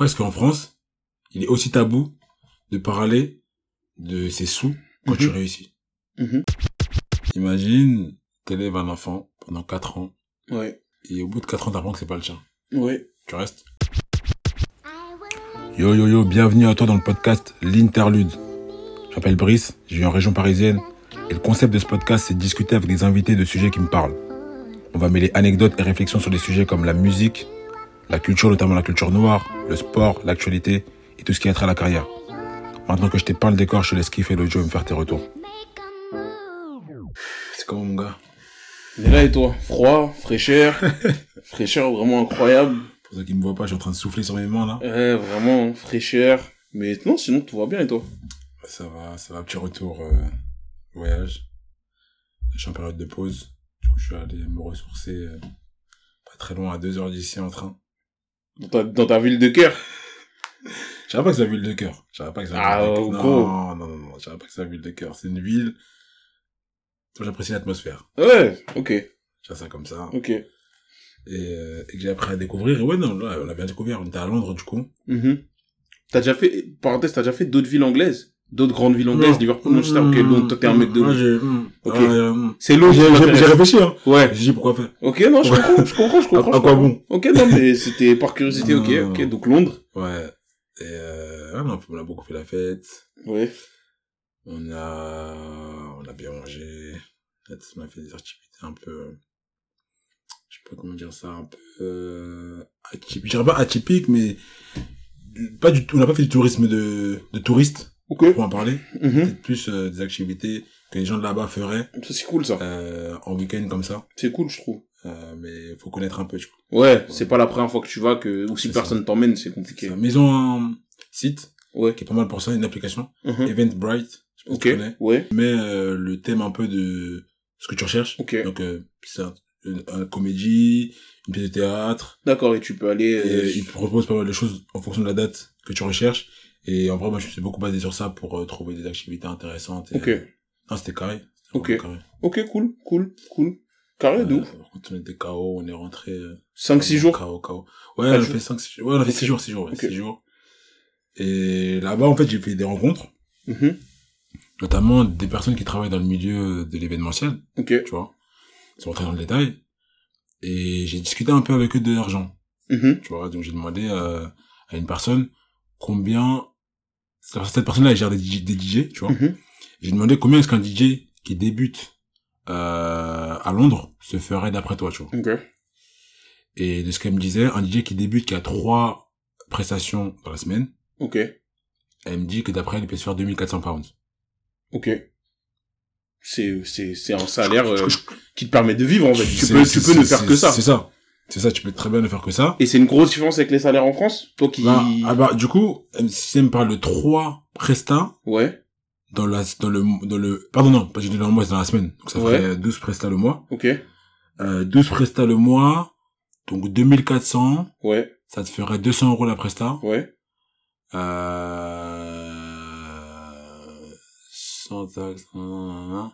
pourquoi est-ce qu'en France, il est aussi tabou de parler de ses sous quand tu Mhm. réussis Mhm. Imagine, t'élèves un enfant pendant 4 ans, Ouais. et au bout de 4 ans, t'apprends que c'est pas le tien. Ouais. Tu restes Yo yo yo, bienvenue à toi dans le podcast L'Interlude. Je m'appelle Brice, je vis en région parisienne, et le concept de ce podcast, c'est de discuter avec des invités de sujets qui me parlent. On va mêler anecdotes et réflexions sur des sujets comme la musique, la culture, notamment la culture noire, le sport, l'actualité, et tout ce qui a trait à la carrière. Maintenant que je t'ai peint le décor, je te laisse kiffer l'audio et me faire tes retours. C'est comment mon gars? On est là et toi? Froid, fraîcheur? fraîcheur vraiment incroyable. Pour ceux qui me voient pas, je suis en train de souffler sur mes mains là. Ouais, vraiment, fraîcheur. Mais non, sinon tout va bien et toi? Ça va, ça va, petit retour euh, voyage. Je suis en période de pause. Du coup, je suis allé me ressourcer euh, pas très loin, à deux heures d'ici en train. Dans ta, dans ta ville de cœur Je savais pas que c'est la ville de cœur. Je savais pas que c'est la Ah, ville de cœur. Non, non, non, non, je savais pas que c'est la ville de cœur. C'est une ville j'apprécie l'atmosphère. Ouais, ok, J'ai ça comme ça. ok. Et, euh, et que j'ai appris à découvrir. Et ouais, non, là, on a bien découvert. On était à Londres, du coup. Mhm. T'as déjà fait, parenthèse, t'as déjà fait d'autres villes anglaises? D'autres grandes villes anglaises. Liverpool, Manchester, ok, Londres, toi t'es un mec de... J'ai, hum, Ok. euh. C'est Londres J'ai- réfléchi, hein. Ouais. J'ai dit pourquoi faire? Ok, non, je comprends, je comprends, je comprends. À- quoi bon? Ok, non, mais c'était par curiosité, ok, ok. Donc Londres. Ouais. Et euh, non, on a beaucoup fait la fête. Ouais. On a, on a bien mangé. On a fait des activités un peu, je sais pas comment dire ça, un peu euh, atypiques. Je dirais pas atypique, mais pas du tout. On n'a pas fait du tourisme de, de touristes Ok. pour en parler. Mhm. Peut-être plus euh, des activités que les gens de là-bas feraient c'est cool, ça. euh, en week-end comme ça. C'est cool, je trouve. Euh, mais faut connaître un peu. Tu vois. Ouais, c'est pas la première fois que tu vas que, ou si personne t'emmène, c'est compliqué. Ça. Mais ils ont un site Ouais. qui est pas mal pour ça, une application, Mhm. Eventbrite. Je sais Ok. tu connais. Ouais. mais euh, le thème un peu de ce que tu recherches. Ok. Donc, c'est un, une, un comédie, une pièce de théâtre, D'accord, et tu peux aller, et il te propose pas mal de choses en fonction de la date que tu recherches. Et en vrai, moi, je me suis beaucoup basé sur ça pour euh, trouver des activités intéressantes. Et, Ok. euh, non, c'était carré. Ok. carré. Ok, cool, cool, cool. Carré, de Euh, on était KO, on est rentré... Euh, 5-6 jours. KO, KO. Ouais, on a fait 5, 6 jours. Ouais, on a fait Ok. 6 jours, 6 jours, ouais, Ok. 6 jours. Et là-bas, en fait, j'ai fait des rencontres, Mhm. notamment des personnes qui travaillent dans le milieu de l'événementiel. Ok. tu vois, sans rentrer dans le détail. Et j'ai discuté un peu avec eux de l'argent, Mhm. tu vois. Donc j'ai demandé euh, à une personne combien cette personne-là elle gère des DJ, des DJ tu vois. Mhm. J'ai demandé combien est-ce qu'un DJ qui débute euh, à Londres se ferait d'après toi, tu vois. Ok. Et de ce qu'elle me disait, un DJ qui débute qui a trois prestations dans la semaine, Ok. elle me dit que d'après elle il peut se faire 2400 pounds. Ok. C'est, c'est, c'est un salaire euh, qui te permet de vivre, en fait. Tu peux, tu peux ne faire que ça. C'est ça. C'est ça, tu peux très bien ne faire que ça. Et c'est une grosse différence avec les salaires en France? Toi qui... Bah, ah bah, du coup, euh, si me parle de trois prestats Ouais. dans la, dans le, dans le, pardon, non, pas j'ai dit dans le mois, c'est dans la semaine. Donc, ça Ouais. ferait 12 prestats le mois. Ok. Euh, 12 prestats le mois. Donc, 2400. Ouais. Ça te ferait 200 euros la presta. Ouais. Euh, sans taxe. Bah,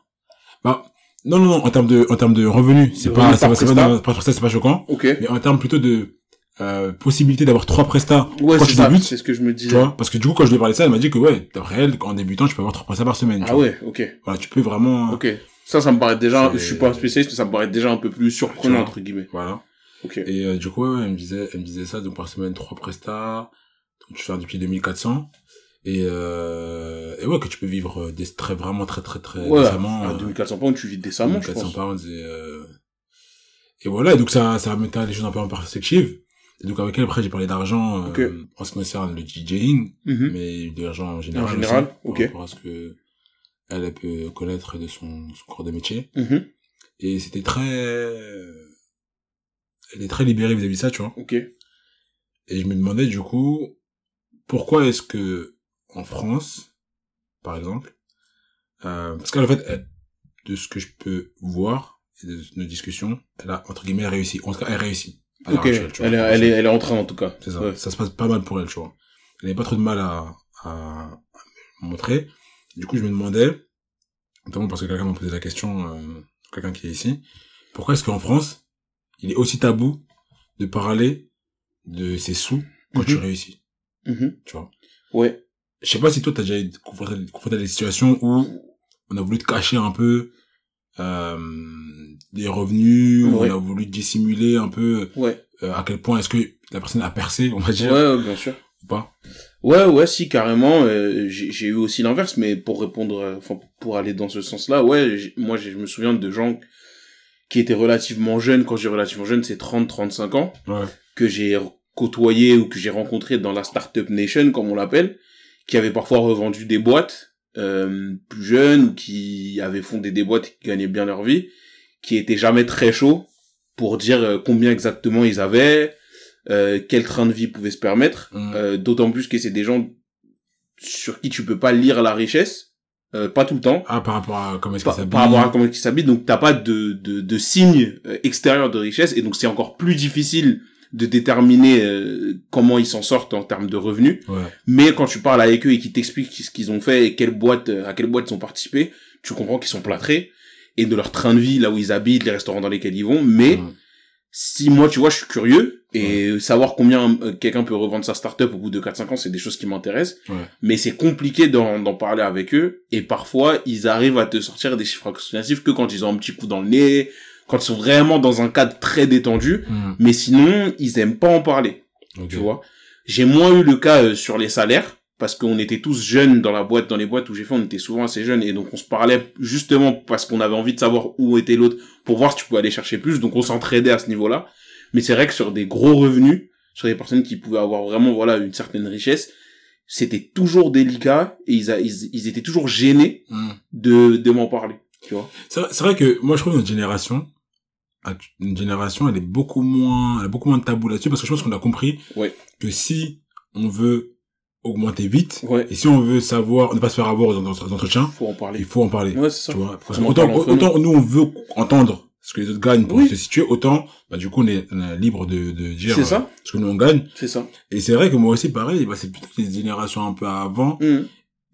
non, non, non, en termes de, en termes de revenus, c'est pas, c'est pas, c'est pas, c'est pas choquant. Ok. Mais en termes plutôt de, euh, possibilité d'avoir trois prestats Ouais, quand tu débutes, C'est ce que je me Tu disais. vois Parce que du coup, quand je lui ai parlé de ça, elle m'a dit que ouais, d'après elle, en débutant, tu peux avoir trois prestats par semaine. tu Ah vois. ouais, ok. Voilà, tu peux vraiment. Ok. Ça, ça me paraît déjà, je suis pas spécialiste, mais ça me paraît déjà un peu plus surprenant, entre guillemets. Voilà. Ok. Et euh, du coup, ouais, elle me disait, elle me disait ça, donc par semaine trois prestats, donc tu fais depuis 2400. Et, euh, et ouais, que tu peux vivre euh, des très, vraiment très, très, très Ouais. décemment. À euh, 2400 pounds, tu vis décemment, je 400 pense. pounds et, euh, et voilà, et donc ça, ça mettait les choses un peu en perspective. Et donc avec elle, après, j'ai parlé d'argent, euh, Ok. en ce qui concerne le DJing, Mhm. mais de l'argent en général. En général, aussi, ok. Par rapport à ce que elle, elle peut connaître de son, son corps de métier. Mhm. Et c'était très, elle est très libérée vis-à-vis de ça, tu vois. Ok. Et je me demandais, du coup, pourquoi est-ce que, en France, par exemple, euh, parce qu'en fait, elle- de ce que je peux voir, et de nos discussions, elle a, entre guillemets, réussi. En tout cas, elle réussit. Ok. Elle est, elle est, elle est en train, en tout cas. C'est ça. Ouais. Ça se passe pas mal pour elle, tu vois. Elle n'avait pas trop de mal à, à, à me montrer. Du coup, je me demandais, notamment parce que quelqu'un m'a posé la question, euh, quelqu'un qui est ici, pourquoi est-ce qu'en France, il est aussi tabou de parler de ses sous quand Mhm. tu réussis? Mhm. Tu vois? Ouais. Je sais pas si toi, t'as déjà été confronté, à des situations où on a voulu te cacher un peu, euh, des revenus, où on a voulu dissimuler un peu, Ouais. euh, à quel point est-ce que la personne a percé, on va dire, ouais, bien sûr. ou pas. Ouais, ouais, si, carrément. euh, j'ai eu aussi l'inverse, mais pour répondre, euh, enfin, pour aller dans ce sens-là, ouais, moi, je me souviens de gens qui étaient relativement jeunes. Quand j'ai relativement jeune, c'est 30, 35 ans, Ouais. que j'ai côtoyé ou que j'ai rencontré dans la Startup Nation, comme on l'appelle, qui avaient parfois revendu des boîtes, euh, plus jeunes, ou qui avaient fondé des boîtes et qui gagnaient bien leur vie, qui étaient jamais très chauds pour dire euh, combien exactement ils avaient, euh, quel train de vie ils pouvaient se permettre. Mm. Euh, D'autant plus que c'est des gens sur qui tu peux pas lire la richesse, euh, pas tout le temps, Ah, par rapport à comment est-ce par, ça par rapport à comment ils s'habitent, donc t'as pas de, de, de signe euh, extérieur de richesse, et donc c'est encore plus difficile de déterminer euh, comment ils s'en sortent en termes de revenus. Ouais. Mais quand tu parles avec eux et qu'ils t'expliquent ce qu'ils ont fait et quelle boîte, euh, à quelle boîte ils ont participé, tu comprends qu'ils sont plâtrés et de leur train de vie, là où ils habitent, les restaurants dans lesquels ils vont. Mais si moi, tu vois, je suis curieux et savoir combien euh, quelqu'un peut revendre sa startup au bout de 4-5 ans, c'est des choses qui m'intéressent. Ouais. Mais c'est compliqué d'en parler avec eux et parfois, ils arrivent à te sortir des chiffres approximatifs que quand ils ont un petit coup dans le nez, quand ils sont vraiment dans un cadre très détendu. Mm. Mais sinon, ils aiment pas en parler Ok. tu vois? J'ai moins eu le cas euh, sur les salaires parce qu'on était tous jeunes dans la boîte, dans les boîtes où j'ai fait, on était souvent assez jeunes et donc on se parlait justement parce qu'on avait envie de savoir où était l'autre pour voir si tu pouvais aller chercher plus, donc on s'entraidait à ce niveau-là. Mais c'est vrai que sur des gros revenus, sur des personnes qui pouvaient avoir vraiment voilà une certaine richesse, c'était toujours délicat et ils, a- ils, ils étaient toujours gênés Mm. de, de m'en parler, tu vois? C'est vrai, vrai que moi je trouve notre génération, une génération, elle est beaucoup moins, elle a beaucoup moins de tabou là-dessus parce que je pense qu'on a compris Ouais. que si on veut augmenter vite Ouais. et si on veut savoir, ne pas se faire avoir dans nos entretiens, Faut en parler. il faut en parler. Ouais, ça. Tu vois, parce On autant, autant nous on veut entendre ce que les autres gagnent pour Oui. se situer, autant bah du coup on est, on est libre de, de dire C'est euh, ça. ce que nous on gagne. C'est ça. Et c'est vrai que moi aussi pareil, bah c'est plutôt les générations un peu avant Mhm.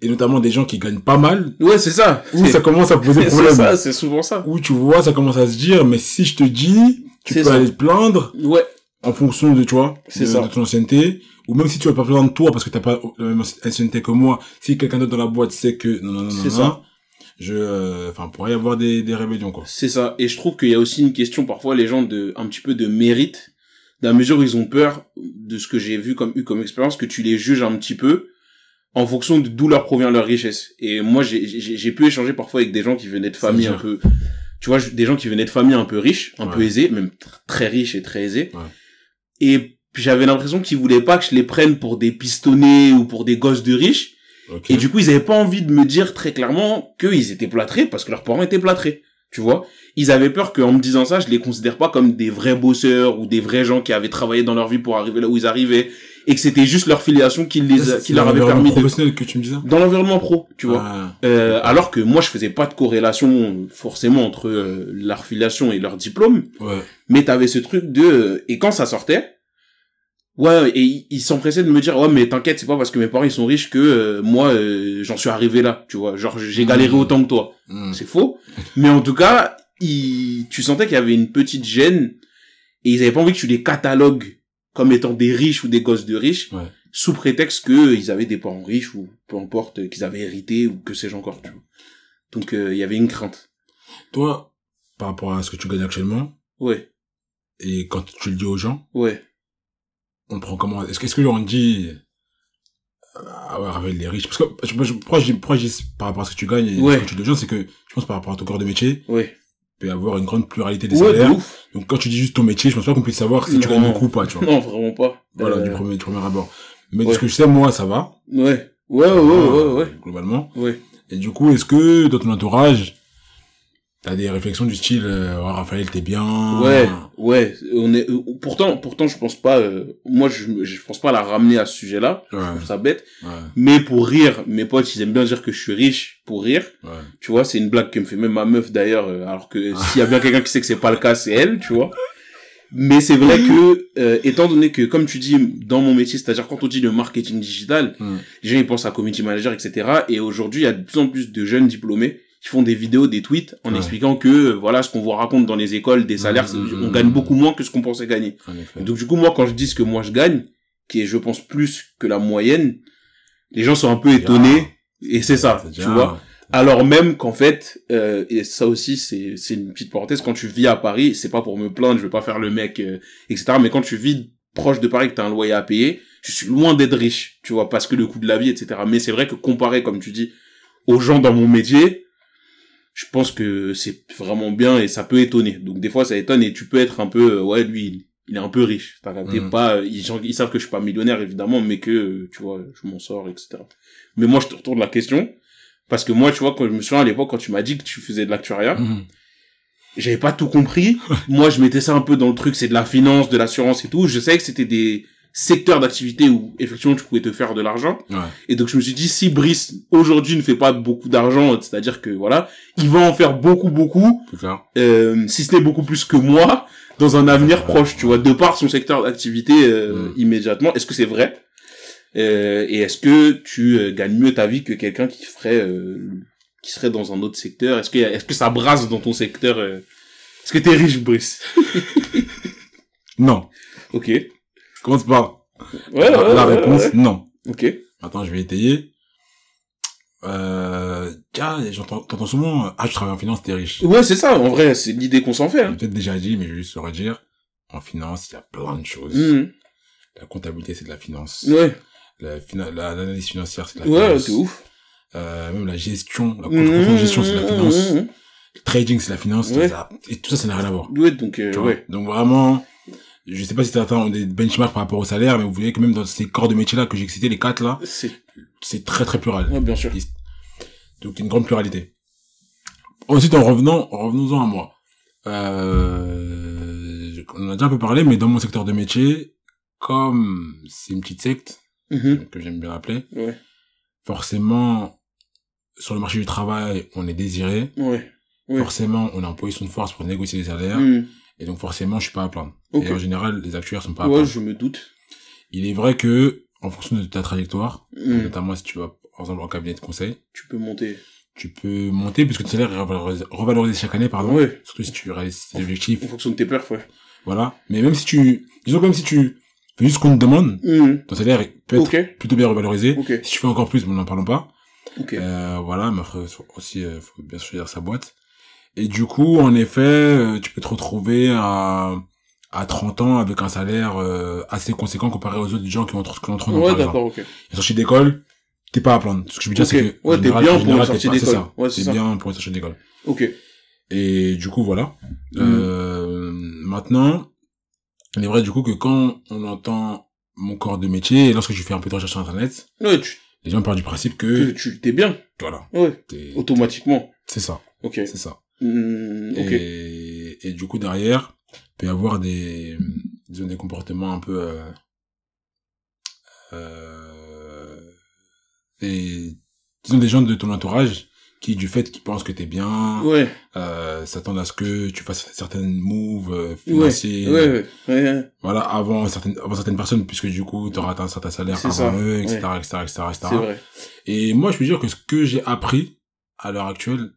Et notamment des gens qui gagnent pas mal Ouais, c'est ça. où ça commence à poser C'est problème. ça, c'est souvent ça. où tu vois, ça commence à se dire, mais si je te dis, tu C'est peux ça. aller te plaindre Ouais, en fonction de, tu vois, C'est de, ça. de ton ancienneté, ou même si tu vas pas plaindre toi parce que t'as pas la même ancienneté que moi, si quelqu'un d'autre dans la boîte sait que, non, non, non, C'est non, ça. non, je, euh, enfin, pourrait y avoir des, des rébellions, quoi. c'est ça. Et je trouve qu'il y a aussi une question parfois les gens de un petit peu de mérite, dans la mesure où ils ont peur de ce que j'ai vu comme eu comme expérience que tu les juges un petit peu en fonction de d'où leur provient leur richesse. Et moi j'ai pu échanger parfois avec des gens qui venaient de familles un peu tu vois, des gens qui venaient de familles un peu riches, un Ouais. peu aisées, même tr- très riches et très aisées. Ouais. Et j'avais l'impression qu'ils voulaient pas que je les prenne pour des pistonnés ou pour des gosses de riches. Et du coup, ils avaient pas envie de me dire très clairement qu'ils étaient plâtrés parce que leurs parents étaient plâtrés. Tu vois? Ils avaient peur qu'en me disant ça, je les considère pas comme des vrais bosseurs ou des vrais gens qui avaient travaillé dans leur vie pour arriver là où ils arrivaient et que c'était juste leur filiation qui les, a- C'est qui leur avait permis de, professionnel que tu me disais. dans l'environnement pro, tu vois. Ah, Euh, alors que moi, je faisais pas de corrélation forcément entre euh, leur filiation et leur diplôme, ouais. mais t'avais ce truc de et quand ça sortait, ouais, et ils- s'empressaient de me dire ouais mais t'inquiète, c'est pas parce que mes parents ils sont riches que euh, moi euh, j'en suis arrivé là, tu vois, genre j'ai galéré Mhm. autant que toi. Hmm. C'est faux, mais en tout cas, ils, tu sentais qu'il y avait une petite gêne et ils avaient pas envie que tu les catalogues comme étant des riches ou des gosses de riches Ouais. sous prétexte que euh, ils avaient des parents riches ou peu importe euh, qu'ils avaient hérité ou que sais-je encore, tu vois. Donc euh, il y avait une crainte. Toi, par rapport à ce que tu gagnes actuellement, Ouais, et quand tu le dis aux gens, ouais. on prend comment Est-ce que, est-ce que on dit ah ouais, Ravel, les riches Parce que je, je, pourquoi, je dis, pourquoi je dis par rapport à ce que tu gagnes et Ouais. ce que tu dis aux gens, c'est que je pense par rapport à ton corps de métier, Ouais. Il peut y avoir une grande pluralité des Ouais, salaires. ouf. Donc quand tu dis juste ton métier, je pense pas qu'on puisse savoir si tu gagnes beaucoup ou pas, tu vois. Non, vraiment pas. Voilà, Euh, du premier, du premier abord. Mais de ce que je sais, moi, ça va. Ouais. Ouais, ouais, ouais, ouais, ouais. Globalement. Ouais. Et du coup, est-ce que dans ton entourage, t'as des réflexions du style, euh, oh, Raphaël, t'es bien. Ouais, ouais. On est, euh, pourtant, pourtant, je pense pas, euh, moi, je, je pense pas la ramener à ce sujet-là. Ouais, Je trouve ça bête. ouais, Mais pour rire, mes potes, ils aiment bien dire que je suis riche pour rire. ouais. Tu vois, c'est une blague que me fait même ma meuf d'ailleurs, euh, alors que s'il y a bien quelqu'un qui sait que c'est pas le cas, c'est elle, tu vois. Mais c'est vrai que, euh, étant donné que, comme tu dis, dans mon métier, c'est-à-dire quand on dit le marketing digital, les gens ils pensent à community manager, etc. Et aujourd'hui, il y a de plus en plus de jeunes diplômés qui font des vidéos, des tweets, en Ouais. expliquant que, euh, voilà, ce qu'on vous raconte dans les écoles, des salaires, c'est- hmm, on gagne beaucoup moins que ce qu'on pensait gagner. Donc du coup, moi, quand je dis ce que moi je gagne, qui est, je pense, plus que la moyenne, les gens sont un peu étonnés. Et c'est ça, tu vois. Alors même qu'en fait, euh, et ça aussi c'est c'est une petite parenthèse, quand tu vis à Paris, c'est pas pour me plaindre, je veux pas faire le mec, euh, etc. Mais quand tu vis proche de Paris, que t'as un loyer à payer, je suis loin d'être riche, tu vois, parce que le coût de la vie, etc. Mais c'est vrai que comparé, comme tu dis, aux gens dans mon métier, je pense que c'est vraiment bien et ça peut étonner. Donc des fois ça étonne et tu peux être un peu, euh, ouais, lui, il, est un peu riche. T'as capté Mhm. pas, ils, savent que je suis pas millionnaire évidemment, mais que, euh, tu vois, je m'en sors, etc. Mais moi je te retourne la question. Parce que moi, tu vois, quand je me souviens à l'époque, quand tu m'as dit que tu faisais de l'actuariat, Mhm. j'avais pas tout compris. moi, je mettais ça un peu dans le truc, c'est de la finance, de l'assurance et tout. Je savais que c'était des secteurs d'activité où, effectivement, tu pouvais te faire de l'argent. Ouais. Et donc, je me suis dit, si Brice, aujourd'hui, ne fait pas beaucoup d'argent, c'est-à-dire que, voilà, il va en faire beaucoup, beaucoup, euh, si ce n'est beaucoup plus que moi, dans un avenir proche, tu vois, de par son secteur d'activité euh, Mm. immédiatement. Est-ce que c'est vrai? Euh, Et est-ce que tu euh, gagnes mieux ta vie que quelqu'un qui ferait, euh, qui serait dans un autre secteur? Est-ce que, est-ce que ça brasse dans ton secteur euh, Est-ce que t'es riche, Brice? Non. Ok. Je commence par Ouais, la, ouais, la ouais, réponse, ouais. non. Ok. Attends, je vais étayer. Euh, tiens, j'entends, t'entends souvent, euh, ah, tu travailles en finance, t'es riche. Ouais, c'est ça. En vrai, c'est l'idée qu'on s'en fait. Hein. peut-être déjà dit, mais je vais juste le redire. En finance, il y a plein de choses. Mhm. La comptabilité, c'est de la finance. Ouais. La fina- l'analyse financière, c'est de la Ouais, finance. c'est ouf. Euh, même la gestion, la de gestion, c'est de la finance. Mhm. Le trading, c'est de la finance. Ouais. Et tout ça, ça n'a rien à voir. Ouais, donc, euh, ouais. Donc vraiment, je sais pas si certains ont des benchmarks par rapport au salaire, mais vous voyez que même dans ces corps de métier là que j'ai cité, les quatre là, C'est, très très plural. ouais, bien sûr. Donc une grande pluralité. Ensuite, en revenant, revenons-en à moi. Euh, on en a déjà un peu parlé, mais dans mon secteur de métier, comme c'est une petite secte, Mhm. que j'aime bien rappeler, Ouais. forcément, sur le marché du travail, on est désiré. Ouais. Forcément, on est en position de force pour négocier les salaires. Mhm. Et donc, forcément, je suis pas à plaindre. Ok. Et en général, les actuaires sont pas à Ouais, plaindre. je me doute. Il est vrai que, en fonction de ta trajectoire, Mhm. notamment si tu vas, par exemple, en cabinet de conseil, Tu peux monter. tu peux monter puisque ton salaire est revalorisé, revalorisé chaque année, pardon. Ouais. Surtout si tu réalises tes objectifs. En fonction de tes perfs, ouais. Voilà. Mais même si tu, disons que même si tu fais juste ce qu'on te demande, Mhm. ton salaire peut être plutôt bien revalorisé. Si tu fais encore plus, bon, n'en parlons pas. Euh, voilà, mais après, aussi, euh, faut bien choisir sa boîte. Et du coup, en effet, euh, tu peux te retrouver à, à 30 ans avec un salaire euh, assez conséquent comparé aux autres gens qui ont qui ont 30 ans. Ouais, d'accord, ok. Et sortie d'école, t'es pas à plaindre. Ce que je veux dire, Ok. c'est que. Ouais, t'es bien en pour une sortie d'école. ça. Ouais, c'est T'es bien pour une sortie d'école. Ok. Et du coup, voilà. Mm. Euh, maintenant, il est vrai, du coup, que quand on entend mon corps de métier, et lorsque je fais un peu de recherche sur Internet, Ouais, tu, les gens partent du principe que que, tu t'es bien. voilà, Ouais. t'es- Automatiquement. c'est ça, Ok. c'est ça. Ok. Et, et du coup, derrière, il peut y avoir des, disons, des comportements un peu, euh, euh, des, disons, des gens de ton entourage qui, du fait qu'ils pensent que t'es bien, Ouais. euh, s'attendent à ce que tu fasses certaines moves euh, financiers, Ouais, ouais. Voilà, avant certaines, avant certaines personnes, puisque du coup, tu auras atteint un certain salaire avant ça, eux, etc., etc., etc., etc. C'est vrai. Et moi, je peux dire que ce que j'ai appris à l'heure actuelle,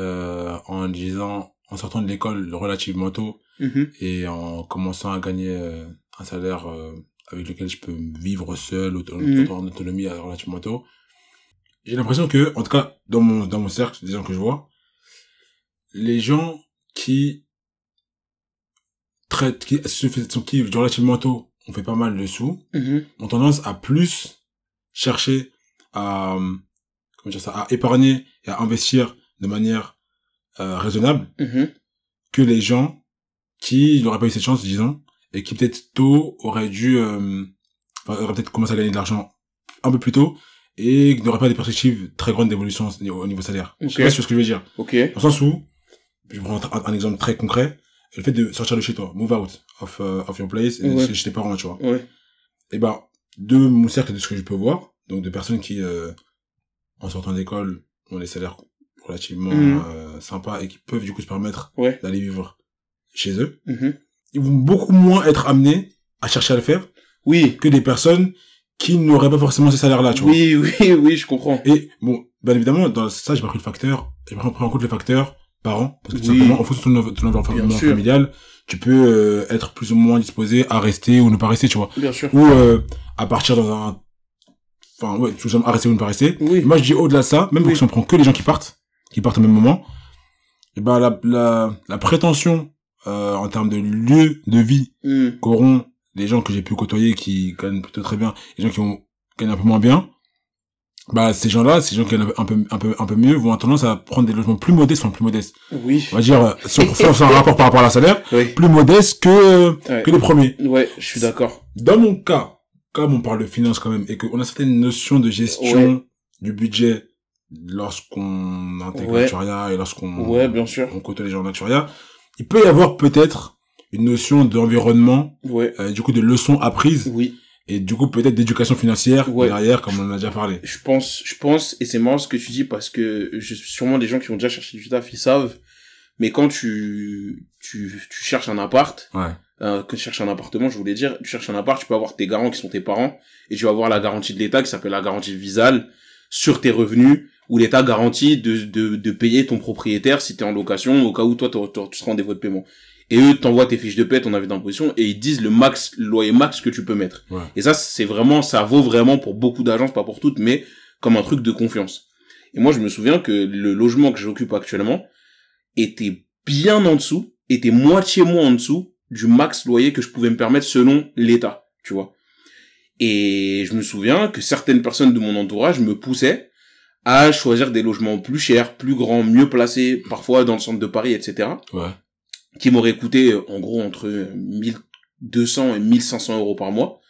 euh, en disant, en sortant de l'école relativement tôt Mhm. et en commençant à gagner euh, un salaire euh, avec lequel je peux vivre seul, auto- Mhm. en autonomie relativement tôt, j'ai l'impression que, en tout cas, dans mon, dans mon cercle, des gens que je vois, les gens qui traitent, qui se sont qui, relativement tôt, on fait pas mal de sous, Mhm. ont tendance à plus chercher à, comment dire ça, à épargner et à investir de manière euh, raisonnable Mhm. que les gens qui n'auraient pas eu cette chance, disons, et qui peut-être tôt auraient dû, euh, enfin, auraient peut-être commencé à gagner de l'argent un peu plus tôt et qui n'auraient pas des perspectives très grandes d'évolution au niveau- au niveau salaire. Je sais pas si tu vois ce que je veux dire. Ok. Dans le sens où, je prends un, un exemple très concret, le fait de sortir de chez toi, move out of, uh, of your place, et Ouais. chez, chez tes parents, tu vois. Ouais. Et ben, de mon cercle de ce que je peux voir, donc de personnes qui, euh, en sortant d'école, ont des salaires relativement Mhm. euh, sympas et qui peuvent du coup se permettre Ouais. d'aller vivre chez eux, Mhm. ils vont beaucoup moins être amenés à chercher à le faire Oui. que des personnes qui n'auraient pas forcément ces salaires-là, tu vois. Oui, oui, oui, je comprends. Et bon, bien évidemment, dans ça, j'ai pas pris le facteur, j'ai pas pris en compte le facteur par an parce que tout Oui. simplement en fonction de ton, environnement familial tu peux euh, être plus ou moins disposé à rester ou ne pas rester tu vois Bien sûr. ou euh, à partir dans un enfin ouais tout simplement à rester ou ne pas rester Oui. moi je dis au-delà de ça même Oui. si on prend que les gens qui partent qui partent au même moment et ben la la, la prétention euh, en termes de lieu de vie Hmm. qu'auront les gens que j'ai pu côtoyer qui gagnent plutôt très bien, les gens qui ont gagnent un peu moins bien, bah ces gens-là, ces gens qui gagnent un peu un peu un peu mieux vont avoir tendance à prendre des logements plus modestes, enfin plus modestes. Oui. On va dire euh, si on fait un rapport par rapport à la salaire, Oui. plus modestes que Ouais. que les premiers. Ouais, je suis d'accord. Dans mon cas, comme on parle de finance quand même et qu'on a certaines notions de gestion du budget lorsqu'on intègre Ouais. l'actuariat et lorsqu'on Ouais, bien sûr. on côtoie les gens en actuariat, il peut y avoir peut-être une notion d'environnement, Ouais. euh, du coup de leçons apprises Oui. et du coup peut-être d'éducation financière Ouais. derrière comme on en a déjà parlé. Je pense, je pense, et c'est marrant ce que tu dis parce que je, sûrement des gens qui ont déjà cherché du taf, ils savent. Mais quand tu, tu, tu cherches un appart, Ouais. euh, que tu cherches un appartement, je voulais dire, tu cherches un appart, tu peux avoir tes garants qui sont tes parents, et tu vas avoir la garantie de l'État qui s'appelle la garantie visale sur tes revenus, où l'État garantit de, de, de payer ton propriétaire si t'es en location, au cas où toi tu seras en défaut de paiement. Et eux t'envoient tes fiches de paie, ton avis d'imposition, et ils disent le max, le loyer max que tu peux mettre. Ouais. Et ça, c'est vraiment, ça vaut vraiment pour beaucoup d'agences, pas pour toutes, mais comme un truc de confiance. Et moi, je me souviens que le logement que j'occupe actuellement était bien en dessous, était moitié moins en dessous du max loyer que je pouvais me permettre selon l'État, tu vois. Et je me souviens que certaines personnes de mon entourage me poussaient à choisir des logements plus chers, plus grands, mieux placés, parfois dans le centre de Paris, etc Ouais. qui m'aurait coûté euh, en gros entre euh, 1200 et 1500 euros par mois.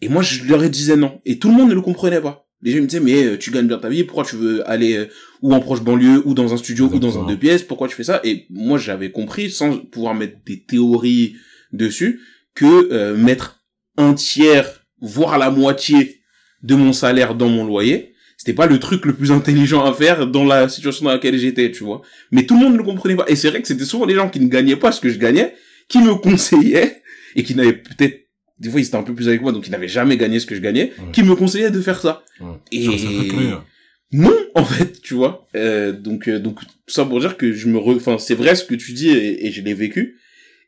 Et moi, je leur disais non. Et tout le monde ne le comprenait pas. Les gens me disaient, mais euh, tu gagnes bien ta vie, pourquoi tu veux aller euh, ou en proche banlieue, ou dans un studio, ou dans un deux pièces, pourquoi tu fais ça? Et moi, j'avais compris, sans pouvoir mettre des théories dessus, que euh, mettre un tiers, voire la moitié de mon salaire dans mon loyer, c'était pas le truc le plus intelligent à faire dans la situation dans laquelle j'étais, tu vois. Mais tout le monde ne le comprenait pas. Et c'est vrai que c'était souvent les gens qui ne gagnaient pas ce que je gagnais, qui me conseillaient, et qui n'avaient peut-être, des fois ils étaient un peu plus avec moi, donc ils n'avaient jamais gagné ce que je gagnais, Ouais. qui me conseillaient de faire ça. ouais. Et-. Non, en fait, tu vois. Euh, donc, euh, donc, ça pour dire que je me, re... enfin, c'est vrai ce que tu dis et, et je l'ai vécu.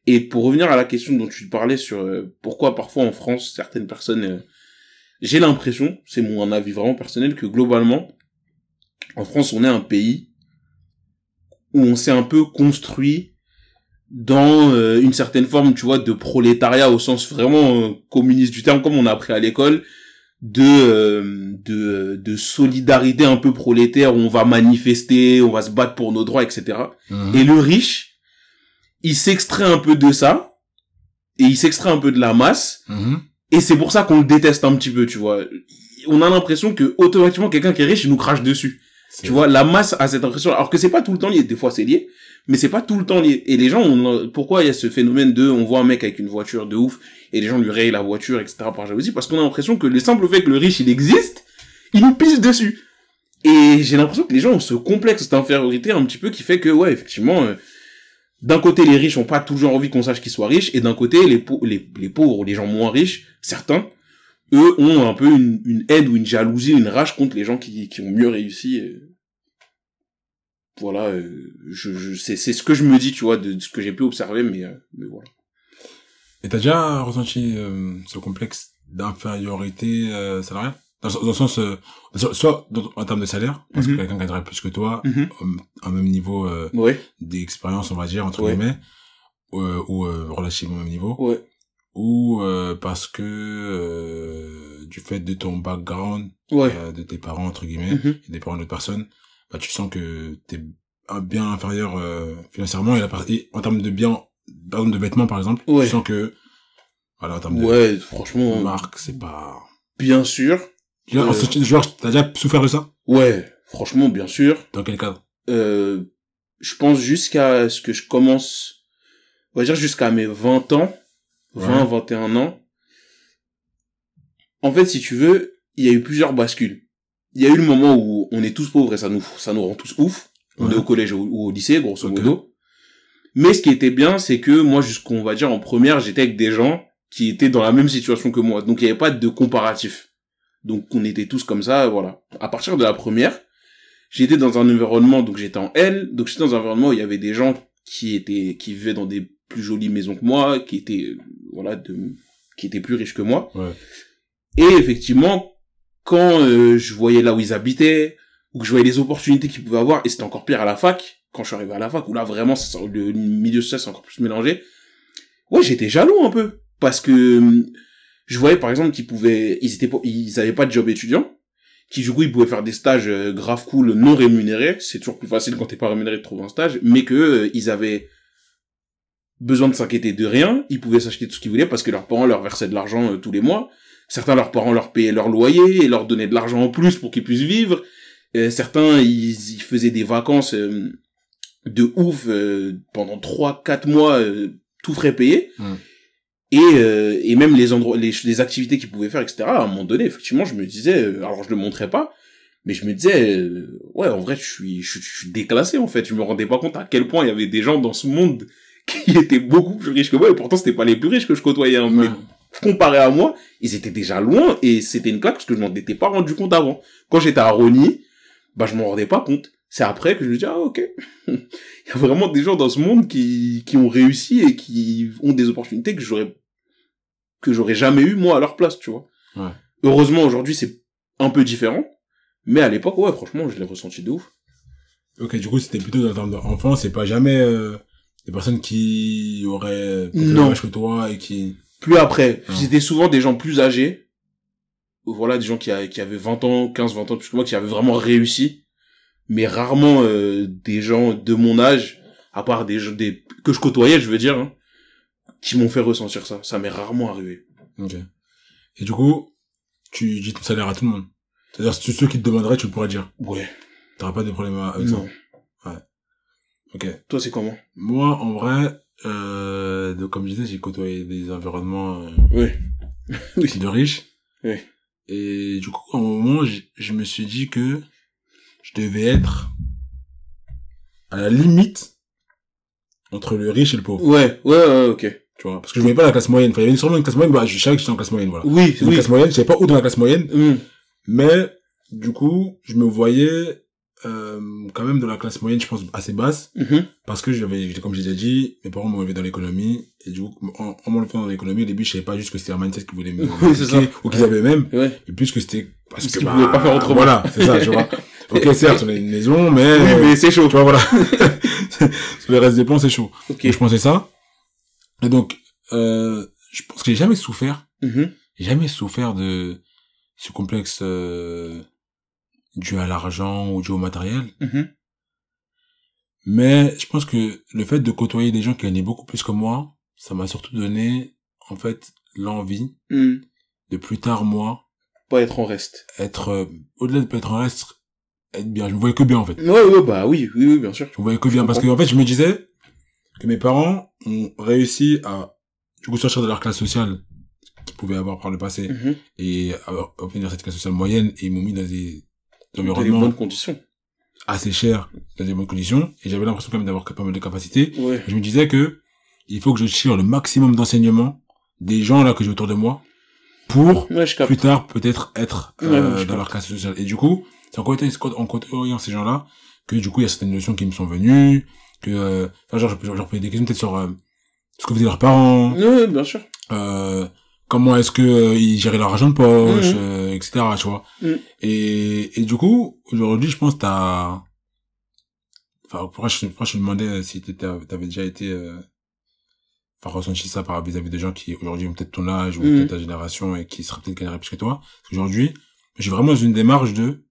Et pour revenir à la question dont tu parlais sur euh, pourquoi parfois en France certaines personnes, euh, j'ai l'impression, c'est mon avis vraiment personnel, que globalement, en France, on est un pays où on s'est un peu construit dans euh, une certaine forme, tu vois, de prolétariat au sens vraiment euh, communiste du terme, comme on a appris à l'école, de, euh, de de solidarité un peu prolétaire où on va manifester, on va se battre pour nos droits, etc. Mhm. Et le riche, il s'extrait un peu de ça, et il s'extrait un peu de la masse, Mhm. Et c'est pour ça qu'on le déteste un petit peu, tu vois. On a l'impression que automatiquement quelqu'un qui est riche, il nous crache dessus. Tu vois, la masse a cette impression, alors que c'est pas tout le temps lié, des fois c'est lié, mais c'est pas tout le temps lié. Et les gens, on, pourquoi il y a ce phénomène de, on voit un mec avec une voiture de ouf, et les gens lui rayent la voiture, etc. par jalousie, parce qu'on a l'impression que le simple fait que le riche, il existe, il nous pisse dessus. Et j'ai l'impression que les gens ont ce complexe d'infériorité un petit peu qui fait que, ouais, effectivement, euh, d'un côté, les riches ont pas toujours envie qu'on sache qu'ils soient riches, et d'un côté, les, pau- les, les pauvres les gens moins riches, certains, eux ont un peu une, une haine ou une jalousie, une rage contre les gens qui, ont mieux réussi. Voilà, euh, je, c'est, c'est ce que je me dis, tu vois, de, ce que j'ai pu observer, mais, euh, mais voilà. Et t'as déjà ressenti euh, ce complexe d'infériorité salariale? Dans, dans le sens, euh, so- soit dans- en termes de salaire, parce Mhm. que quelqu'un gagnerait plus que toi, Mhm. au- au même niveau euh, Ouais, d'expérience, on va dire, entre Ouais. guillemets, euh, ou euh, relativement au même niveau, ouais, ou euh, parce que euh, du fait de ton background, de tes parents, entre guillemets, Mhm. et des parents d'autres personnes, bah, tu sens que t'es bien inférieur euh, financièrement, et, la et en termes de bien, par exemple de vêtements, par exemple, tu sens que, voilà, en termes de franchement, marque, c'est pas... bien sûr. Tu vois, Euh. genre, t'as déjà souffert de ça? Ouais, franchement, bien sûr. Dans quel cadre? Euh, je pense jusqu'à ce que je commence, on va dire jusqu'à mes 20 ans, 20, Ouais. 21 ans. En fait, si tu veux, il y a eu plusieurs bascules. Il y a eu le moment où on est tous pauvres et ça nous, ça nous rend tous ouf. On est au collège ou ou au lycée, grosso modo. Mais ce qui était bien, c'est que moi, jusqu'on va dire en première, j'étais avec des gens qui étaient dans la même situation que moi. Donc il n'y avait pas de comparatif. Donc on était tous comme ça, voilà. À partir de la première, j'étais dans un environnement, donc j'étais en L, donc j'étais dans un environnement où il y avait des gens qui étaient, qui vivaient dans des plus jolies maisons que moi, qui étaient, voilà, de, qui étaient plus riches que moi. Ouais. Et effectivement, quand euh, je voyais là où ils habitaient, ou que je voyais les opportunités qu'ils pouvaient avoir, et c'était encore pire à la fac, quand je suis arrivé à la fac, où là vraiment le milieu social c'est encore plus mélangé, ouais j'étais jaloux un peu, parce que je voyais par exemple qu'ils pouvaient, ils étaient ils avaient pas de job étudiant, qui du coup ils pouvaient faire des stages euh, grave cool non rémunérés, c'est toujours plus facile quand t'es pas rémunéré de trouver un stage, mais que euh, ils avaient besoin de s'inquiéter de rien, ils pouvaient s'acheter tout ce qu'ils voulaient parce que leurs parents leur versaient de l'argent euh, tous les mois. Certains, leurs parents leur payaient leur loyer et leur donnaient de l'argent en plus pour qu'ils puissent vivre. Certains, ils, ils faisaient des vacances de ouf pendant trois, quatre mois, tout frais payé. Mm. Et, euh, et même les endroits, les, les activités qu'ils pouvaient faire, etc. À un moment donné, effectivement, je me disais, euh, alors je le montrais pas, mais je me disais, euh, ouais, en vrai, je suis, je, suis- je suis déclassé en fait. Je me rendais pas compte à quel point il y avait des gens dans ce monde qui étaient beaucoup plus riches que moi, et pourtant c'était pas les plus riches que je côtoyais. hein, mais comparé à moi, ils étaient déjà loin et c'était une claque parce que je m'en étais pas rendu compte avant. Quand j'étais à Rony, bah je m'en rendais pas compte. C'est après que je me dis ah ok, il y a vraiment des gens dans ce monde qui qui ont réussi et qui ont des opportunités que j'aurais que j'aurais jamais eu moi à leur place, tu vois. Ouais. Heureusement aujourd'hui c'est un peu différent, mais à l'époque ouais franchement je l'ai ressenti de ouf. Ok, du coup, c'était plutôt dans termes d'enfants, c'est pas jamais euh, des personnes qui auraient peut-être le que toi et qui... Plus après, Ah. c'était souvent des gens plus âgés. Voilà, des gens qui, a- qui avaient 20 ans, 15, 20 ans plus que moi, qui avaient vraiment réussi. Mais rarement euh, des gens de mon âge, à part des, gens- des que je côtoyais, je veux dire, hein, qui m'ont fait ressentir ça. Ça m'est rarement arrivé. Ok. Et du coup, tu dis ton salaire à tout le monde. C'est-à-dire, si ceux qui te demanderaient, tu le pourrais dire. Ouais. T'auras pas de problème avec non. ça. Ok. Toi, c'est comment? Moi, en vrai, euh, de, comme je disais, j'ai côtoyé des environnements euh, Ouais. oui. de riches. Oui. Et du coup, à un moment, je, je me suis dit que je devais être à la limite entre le riche et le pauvre. Ouais, ouais, ouais, ok. Tu vois, parce que je voyais pas la classe moyenne. Enfin, il y avait sûrement une classe moyenne, bah, je savais que j'étais en classe moyenne, voilà. Oui, C'est une oui. classe moyenne, je savais pas où dans la classe moyenne, Hum, mais du coup, je me voyais euh, quand même dans la classe moyenne, je pense, assez basse, mhm. parce que j'avais, comme j'ai déjà dit, mes parents m'ont élevé dans l'économie, et du coup, en, en m'élevant dans l'économie, au début, je savais pas juste que c'était un mindset qu'ils voulaient me Oui, ou qu'ils avaient Ouais. et plus que c'était parce Parce que qu'ils bah, pas faire autrement. Voilà, c'est ça, tu vois. Ok, certes, on a une maison, mais, Oui, mais c'est chaud. tu vois, voilà. Sur le reste des plans, c'est chaud. Ok. Donc, je pensais ça. Et donc, euh, je pense que j'ai jamais souffert Mhm. j'ai jamais souffert de ce complexe euh, dû à l'argent ou dû au matériel. Mhm. Mais je pense que le fait de côtoyer des gens qui gagnaient beaucoup plus que moi, ça m'a surtout donné, en fait, l'envie Hum. de plus tard, moi, Pas être en reste. être, euh, au-delà de pas être en reste, être bien. Je me voyais que bien, en fait. Ouais, ouais, bah oui, oui, oui, bien sûr. Je me voyais que bien. Parce que, en fait, je me disais que mes parents ont réussi à, du coup, sortir de leur classe sociale qu'ils pouvaient avoir par le passé Mhm. et obtenir cette classe sociale moyenne et ils m'ont mis dans des Dans environnements bonnes conditions. assez chers dans des bonnes conditions et j'avais l'impression quand même d'avoir pas mal de capacités Ouais. je me disais que il faut que je tire le maximum d'enseignements des gens là que j'ai autour de moi pour Ouais, plus tard peut-être être Ouais, euh, dans leur classe sociale et du coup c'est en en côtoyant ces gens là que du coup il y a certaines notions qui me sont venues que euh, enfin genre je, leur posais des questions peut-être sur euh, ce que faisaient leurs parents Ouais, bien sûr. euh, comment est-ce que euh, ils géraient leur argent de poche, Mhm. euh, etc. Tu vois. Mhm. Et et du coup aujourd'hui je pense que t'as, enfin pourquoi je pourquoi je me demandais si t'avais déjà été, enfin ressenti ça par vis-à-vis des gens qui aujourd'hui ont peut-être ton âge ou Mhm. peut-être ta génération et qui seraient peut-être gagneraient plus que toi. Parce qu'aujourd'hui j'ai vraiment une démarche de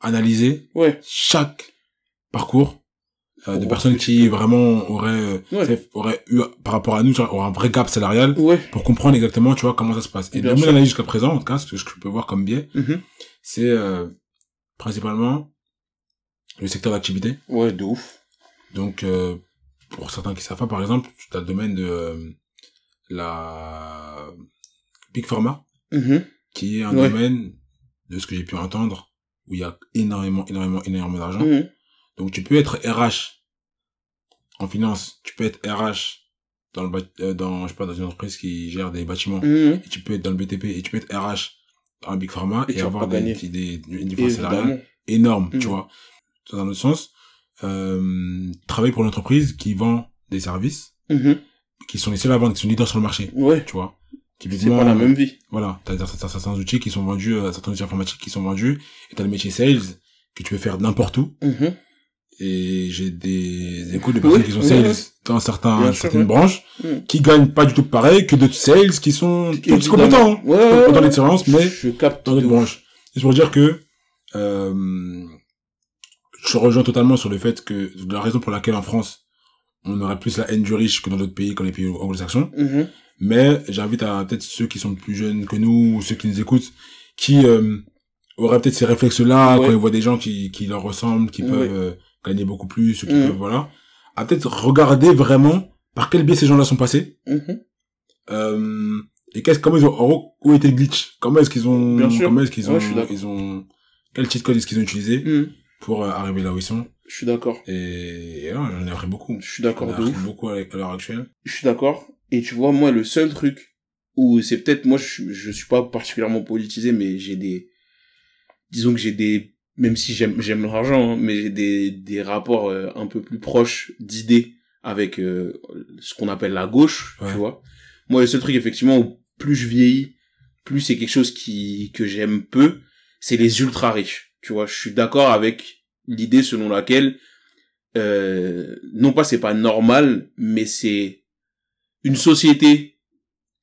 analyser Ouais. chaque parcours euh, de Pour personnes qui vraiment auraient, euh, Ouais. auraient eu par rapport à nous genre, auraient un vrai gap salarial Ouais. pour comprendre exactement tu vois comment ça se passe et Bien de mon analyse jusqu'à présent en tout cas ce que je peux voir comme biais Mhm. c'est euh, principalement le secteur d'activité Ouais, de ouf. donc euh, pour certains qui savent pas par exemple tu as le domaine de la big pharma Mhm. qui est un Ouais. domaine de ce que j'ai pu entendre où il y a énormément énormément énormément d'argent Mhm. Donc tu peux être RH en finance, tu peux être RH dans le euh, dans je sais pas dans une entreprise qui gère des bâtiments Mhm. et tu peux être dans le BTP et tu peux être RH dans un big pharma Et avoir des, des, des- une différence salariale énorme, tu vois. Dans un autre sens, euh, travailler pour une entreprise qui vend des services, qui sont les seuls à vendre, qui sont leaders sur le marché, Ouais. tu vois. C'est pas la même vie. voilà, t'as certains, outils qui sont vendus, euh, certains outils informatiques qui sont vendus, et t'as le métier sales, que tu peux faire n'importe où. Et j'ai des échos de personnes Oui, qui sont sales oui. dans certains, Bien certaines branches, Mm. qui gagnent pas du tout pareil que d'autres sales qui sont Évidemment. compétents, hein. Ouais, ouais, dans l'expérience, mais je capte dans de notre ouf. branche. C'est pour dire que euh, je rejoins totalement sur le fait que la raison pour laquelle en France on aurait plus la haine du riche que dans d'autres pays comme les pays anglo-saxons. Mhm. Mais j'invite à peut-être ceux qui sont plus jeunes que nous ou ceux qui nous écoutent qui euh, auraient peut-être ces réflexes-là Ouais. quand ils voient des gens qui, qui leur ressemblent, qui peuvent euh, gagner beaucoup plus, qui peuvent voilà, à peut-être regarder vraiment par quel biais ces gens-là sont passés Mhm. euh, et qu'est-ce comment ils ont en gros, où était le glitch? Comment est-ce qu'ils ont Bien sûr. comment est-ce qu'ils ont Ouais, je suis d'accord. ils ont quel cheat code est-ce qu'ils ont utilisé Mhm. pour euh, arriver là où ils sont? Je suis d'accord. et, et j'en ai appris beaucoup Je suis d'accord j'en ai de appris ouf. beaucoup à l'heure actuelle Je suis d'accord. Et tu vois, moi, le seul truc où c'est peut-être, moi, je, je suis pas particulièrement politisé, mais j'ai des, disons que j'ai des, même si j'aime, j'aime l'argent, hein, mais j'ai des, des rapports euh, un peu plus proches d'idées avec euh, ce qu'on appelle la gauche, Ouais. tu vois. Moi, le seul truc, effectivement, où plus je vieillis, plus c'est quelque chose qui, que j'aime peu, c'est les ultra riches. Tu vois, je suis d'accord avec l'idée selon laquelle, euh, non pas c'est pas normal, mais c'est une société,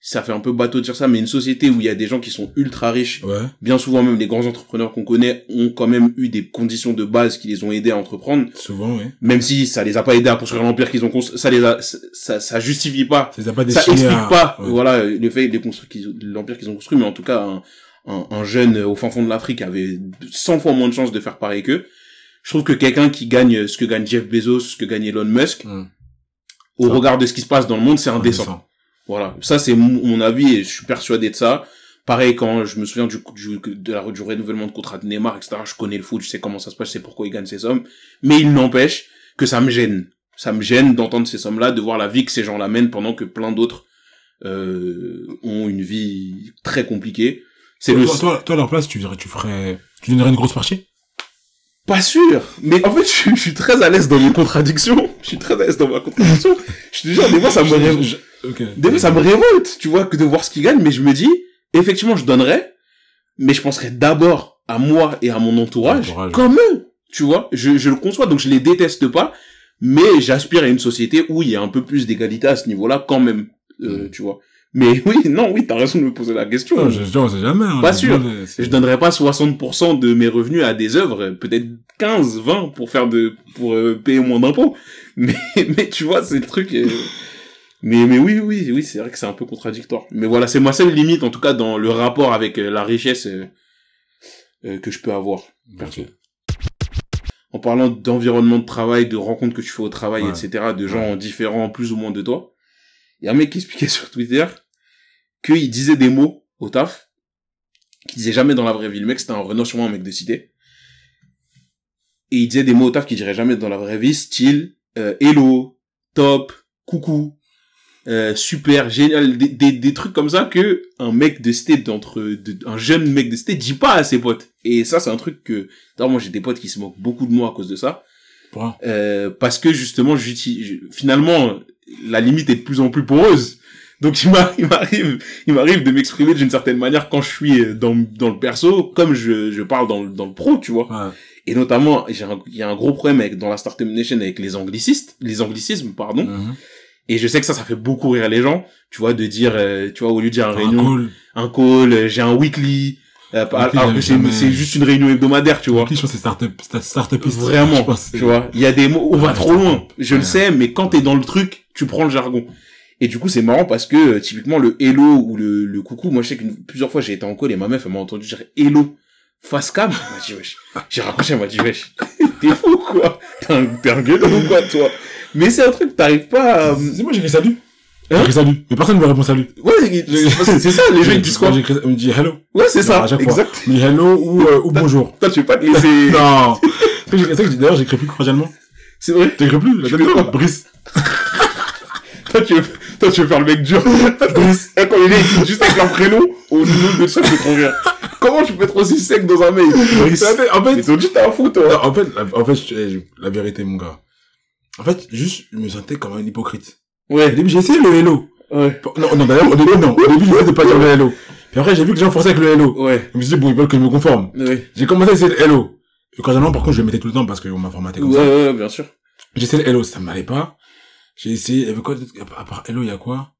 ça fait un peu bateau de dire ça, mais une société où il y a des gens qui sont ultra riches, ouais bien souvent même les grands entrepreneurs qu'on connaît ont quand même eu des conditions de base qui les ont aidés à entreprendre, souvent oui même si ça les a pas aidés à construire l'empire qu'ils ont construit, ça les a, ça, ça justifie pas ça les a pas ça explique à- pas ouais. voilà le fait les constru- qu'ils ont- l'empire qu'ils ont construit mais en tout cas un, un, un jeune au fin fond de l'Afrique avait 100 fois moins de chances de faire pareil qu'eux je trouve que quelqu'un qui gagne ce que gagne Jeff Bezos ce que gagne Elon Musk Hum. au Ça. regard de ce qui se passe dans le monde c'est indécent Indécent. Voilà. Ça c'est mon, avis et je suis persuadé de ça. Pareil quand je me souviens du, du de la du renouvellement de contrat de Neymar etc je connais le foot je sais comment ça se passe je sais pourquoi il gagne ces sommes. Mais il n'empêche que ça me gêne. Ça me gêne d'entendre ces sommes là de voir la vie que ces gens là mènent pendant que plein d'autres euh, ont une vie très compliquée. C'est toi, le toi, toi, toi, à leur place tu dirais tu ferais tu donnerais une grosse partie? Pas sûr mais en fait je, suis- je suis très à l'aise dans mes contradictions je suis très à l'aise dans ma contradiction je te jure des fois ça me révolte. Des fois, ça me révolte, tu vois, que de voir ce qu'ils gagnent, mais je me dis, effectivement, je donnerais, mais je penserais d'abord à moi et à mon entourage, Entourage. comme eux, tu vois. Je, je le conçois, donc je les déteste pas, mais j'aspire à une société où il y a un peu plus d'égalité à ce niveau-là, quand même, euh, Mm. tu vois. Mais oui, non, oui, t'as raison de me poser la question. Non, je, je, on sait jamais hein, Pas Je- sûr. je- donnerais pas 60% de mes revenus à des œuvres, peut-être 15, 20 pour faire de, pour euh, payer moins d'impôts. Mais, mais tu vois, c'est le truc. euh, Mais, mais oui, oui, oui, c'est vrai que c'est un peu contradictoire. Mais voilà, c'est ma seule limite, en tout cas, dans le rapport avec euh, la richesse euh, que je peux avoir. En parlant d'environnement de travail, de rencontres que tu fais au travail, Ouais. etc., de gens différents plus ou moins de toi, il y a un mec qui expliquait sur Twitter qu'il disait des mots au taf qu'il disait jamais dans la vraie vie. Le mec, c'était un renom sûrement un mec de cité. Et il disait des mots au taf qu'il dirait jamais dans la vraie vie, style euh, hello, top, coucou, euh, super, génial, des, des, des trucs comme ça que un mec de cité d'entre de- un jeune mec de cité dit pas à ses potes. Et ça, c'est un truc que d'ailleurs moi j'ai des potes qui se moquent beaucoup de moi à cause de ça. Euh, parce que justement, finalement, la limite est de plus en plus poreuse. Donc il m'a- il m'arrive, il m'arrive de m'exprimer d'une certaine manière quand je suis dans, dans le perso, comme je, je parle dans, le- dans le pro, tu vois. Ouais. Et notamment, il y a un gros problème avec, dans la Startup Nation avec les anglicistes, les anglicismes, pardon. Mhm. Et je sais que ça, ça fait beaucoup rire les gens, tu vois, de dire, euh, tu vois, au lieu de dire un Un réunion, call. un call, euh, j'ai un weekly, euh, alors que j'avais c'est jamais- juste une réunion hebdomadaire, tu vois. Ok, je pense que c'est startup, c'est startupiste. Je Vraiment, pense tu vois. Il y a des mots, on va trop loin. Je le sais, mais quand t'es dans le truc, tu prends le jargon. Et du coup, c'est marrant parce que, euh, typiquement, le hello ou le, le coucou, moi, je sais que plusieurs fois, j'ai été en call et ma meuf, elle m'a entendu dire hello face cam? Elle m'a dit, wesh. J'ai raccroché, elle m'a dit, wesh. T'es fou, quoi. T'es un, t'es un gueuleux ou quoi, toi? Mais c'est un truc, t'arrives pas à... C'est moi, j'ai écrit salut. Hein J'ai salut. Mais personne ne me répond salut. Ouais, c'est c'est ça, les gens, ils disent quoi? On me dit hello. Ouais, c'est ça. À chaque fois. Exact. On me dit hello ou, euh, ou bonjour. Toi, tu veux pas te laisser... Non. D'ailleurs, j'écris plus cordialement. C'est vrai. T'écris plus? La Brice. Toi, tu veux, Toi, tu veux faire le mec dur. Et quand il est juste avec un prénom, au nom de ça, trop bien. Comment tu peux être aussi sec dans un mail? En fait, Ils ont dit t'as un fou, toi. non, en fait, la, en fait, je- je- la vérité, mon gars. En fait, juste, je me sentais comme un hypocrite. Au Ouais, début, j'ai essayé le hello. ouais, Non, non, d'ailleurs, au début, non. Au début, j'ai essayé de pas dire le hello. Puis après, j'ai vu que les gens forçaient avec le hello. ouais, Je me suis dit, bon, ils veulent que je me conforme. ouais. J'ai commencé à essayer le hello. Et quand par contre, je le mettais tout le temps parce qu'on m'a formaté comme Ouais, ça. ouais, bien sûr. J'ai essayé le hello, ça m'allait pas. J'ai essayé, il y avait quoi à part hello, il y a quoi?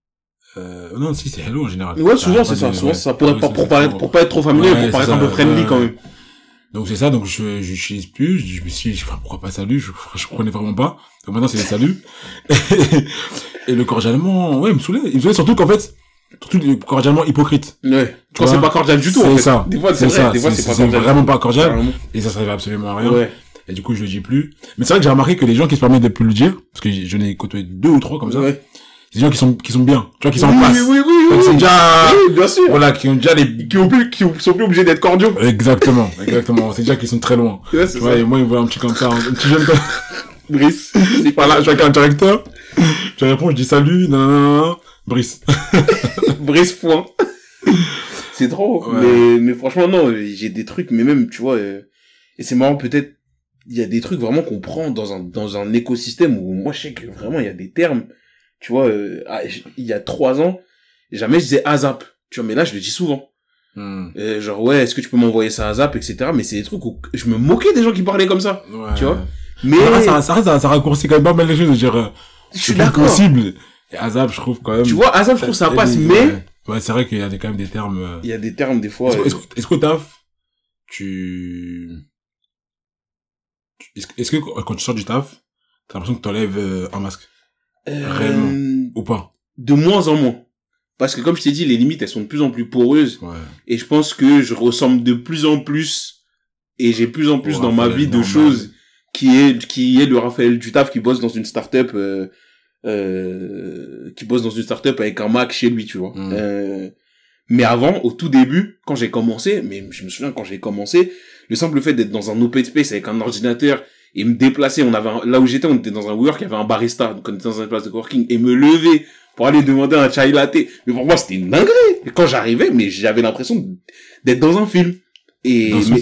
Euh, non, si, c'est hello en général. Ouais, souvent, Ah, c'est ça. Souvent, c'est ça. Pour, pour, pour pour pas être trop familier, pour paraître un peu friendly quand même. Donc c'est ça, donc je j'utilise plus, je me suis dit, pourquoi pas salut, je, je prenais vraiment pas. Donc maintenant c'est les saluts. Et, le cordialement, ouais, il me saoulait. Il me saoulait surtout qu'en fait, surtout le cordialement hypocrite. Ouais. Tu Quand vois, c'est pas cordial du tout, c'est en fait. ça. Des fois, c'est ça, Des fois, c'est- vraiment pas cordial. Et ça servait absolument à rien. Ouais. Et du coup, je le dis plus. Mais c'est vrai que j'ai remarqué que les gens qui se permettent de plus le dire, parce que je n'ai côtoyé deux ou trois comme ça, Ouais. c'est des gens qui sont, qui sont bien. Tu vois, qui sont oui, en passe. oui, oui, oui, oui. déjà, Oui, bien sûr. voilà, qui ont déjà les, Qui ont plus, qui sont plus obligés d'être cordiaux. exactement, exactement. C'est déjà qu'ils sont très loin. Ouais, Tu vois, ça. et moi, ils me voient un petit comme ça, un petit jeune comme Brice. Voilà, je suis avec un directeur. Je réponds, je dis salut, non, non, Brice. Brice point. c'est. Ouais. Mais, mais franchement, non, j'ai des trucs, mais même, tu vois, euh, et c'est marrant, peut-être, il y a des trucs vraiment qu'on prend dans un, dans un écosystème où moi, je sais que vraiment, il y a des termes, tu vois, euh, ah, il y a trois ans, jamais je disais ASAP. Tu vois, mais là, je le dis souvent. Hmm. Euh, genre, ouais, est-ce que tu peux m'envoyer ça à Zap, etc. Mais c'est des trucs où je me moquais des gens qui parlaient comme ça. Ouais. Tu vois Mais, ça, ça, ça, ça raccourcit quand même pas mal les choses, euh, je suis d'accord. possible. Et Azap, je trouve quand même. Tu vois, ASAP, je trouve ça passe, mais Ouais, Ouais, c'est vrai qu'il y a quand même des termes, il y a des termes, des fois. Est-ce que- taf, tu... Est-ce que- quand tu sors du taf, t'as l'impression que t'enlèves euh, un masque? Euh, réellement. ou pas? de moins en moins. Parce que comme je t'ai dit, les limites, elles sont de plus en plus poreuses. Ouais. Et je pense que je ressemble de plus en plus, et j'ai plus en plus dans ma vie de normal. choses, qui est, qui est le Raphaël Dutaf qui bosse dans une start-up, euh, euh, qui bosse dans une start-up avec un Mac chez lui, tu vois. Mm. Euh, mais avant, au tout début, quand j'ai commencé, mais je me souviens quand j'ai commencé, le simple fait d'être dans un open space avec un ordinateur et me déplacer, on avait un- là où j'étais, on était dans un work, il y avait un barista, donc on était dans un place de coworking, et me lever pour aller demander un chai latte. Mais pour moi, c'était une dinguerie. Et quand j'arrivais, mais j'avais l'impression d'être dans un film. Et, mais,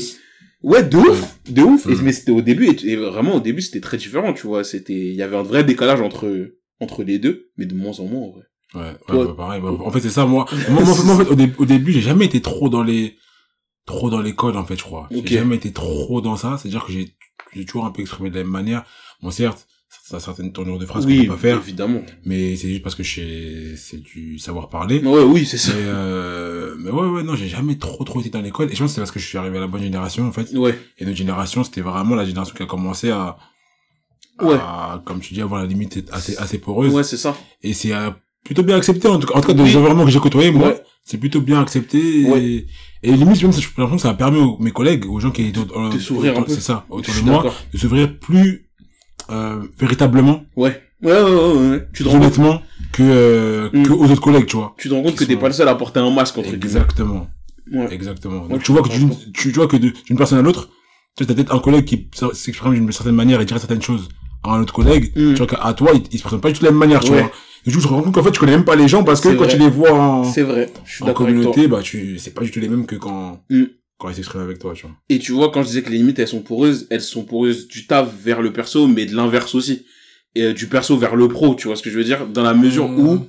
ouais, de ouf, de ouf. Et- mais c'était au début, et, et vraiment, au début, c'était très différent, tu vois. C'était, il y avait un vrai décalage entre, entre les deux, mais de moins en moins, en vrai. Ouais, ouais, Toi- bah, pareil. bah, en fait, c'est ça, moi. moi, moi, moi, en fait, au, dé- au début, j'ai jamais été trop dans les, trop dans les codes, en fait, je crois. Ok. J'ai jamais été trop dans ça. C'est-à-dire que j'ai, j'ai toujours un peu exprimé de la même manière. Bon, certes, ça a certaines tournures de phrases qu'on oui, peut pas faire, évidemment. mais c'est juste parce que c'est du savoir parler. Ouais, oui, c'est ça. Mais, euh, mais ouais, ouais, non, j'ai jamais trop, trop été dans l'école. Et je pense que c'est parce que je suis arrivé à la bonne génération, en fait. Ouais, Et notre génération, c'était vraiment la génération qui a commencé à, Ouais. à, comme tu dis, avoir la limite assez, assez poreuse. ouais, c'est ça. Et c'est euh, plutôt bien accepté, en tout cas, en tout cas, Oui. des environnements que j'ai côtoyés, moi. Ouais. C'est plutôt bien accepté. Et, Ouais. et limite, même, j'ai l'impression que ça a permis aux, mes collègues, aux gens qui étaient peu. C'est ça, autour de moi, de s'ouvrir plus, euh, véritablement, Ouais. Ouais, ouais, ouais, ouais. Tu te rends compte, honnêtement, que, euh, Mm. que aux autres collègues, tu vois. tu te rends compte que t'es sont- pas le seul à porter un masque, entre guillemets. Exactement. Ouais. Exactement. Donc, tu vois que tu, tu vois que d'une personne à l'autre, tu as peut-être un collègue qui s'exprime d'une certaine manière et dirait certaines choses à un autre collègue. Mm. Tu vois qu'à toi, il, il se présente pas du tout de la même manière, tu vois. Et du coup, tu te rends compte qu'en fait, tu connais même pas les gens parce que quand vrai. tu les vois en, C'est vrai. Je suis en d'accord avec toi. communauté, bah, tu, c'est pas du tout les mêmes que quand, Mm. quand ils s'expriment avec toi, tu vois. Et tu vois, quand je disais que les limites, elles sont poreuses, elles sont poreuses du taf vers le perso, mais de l'inverse aussi. Et euh, du perso vers le pro, tu vois ce que je veux dire? Dans la mesure Mm. où,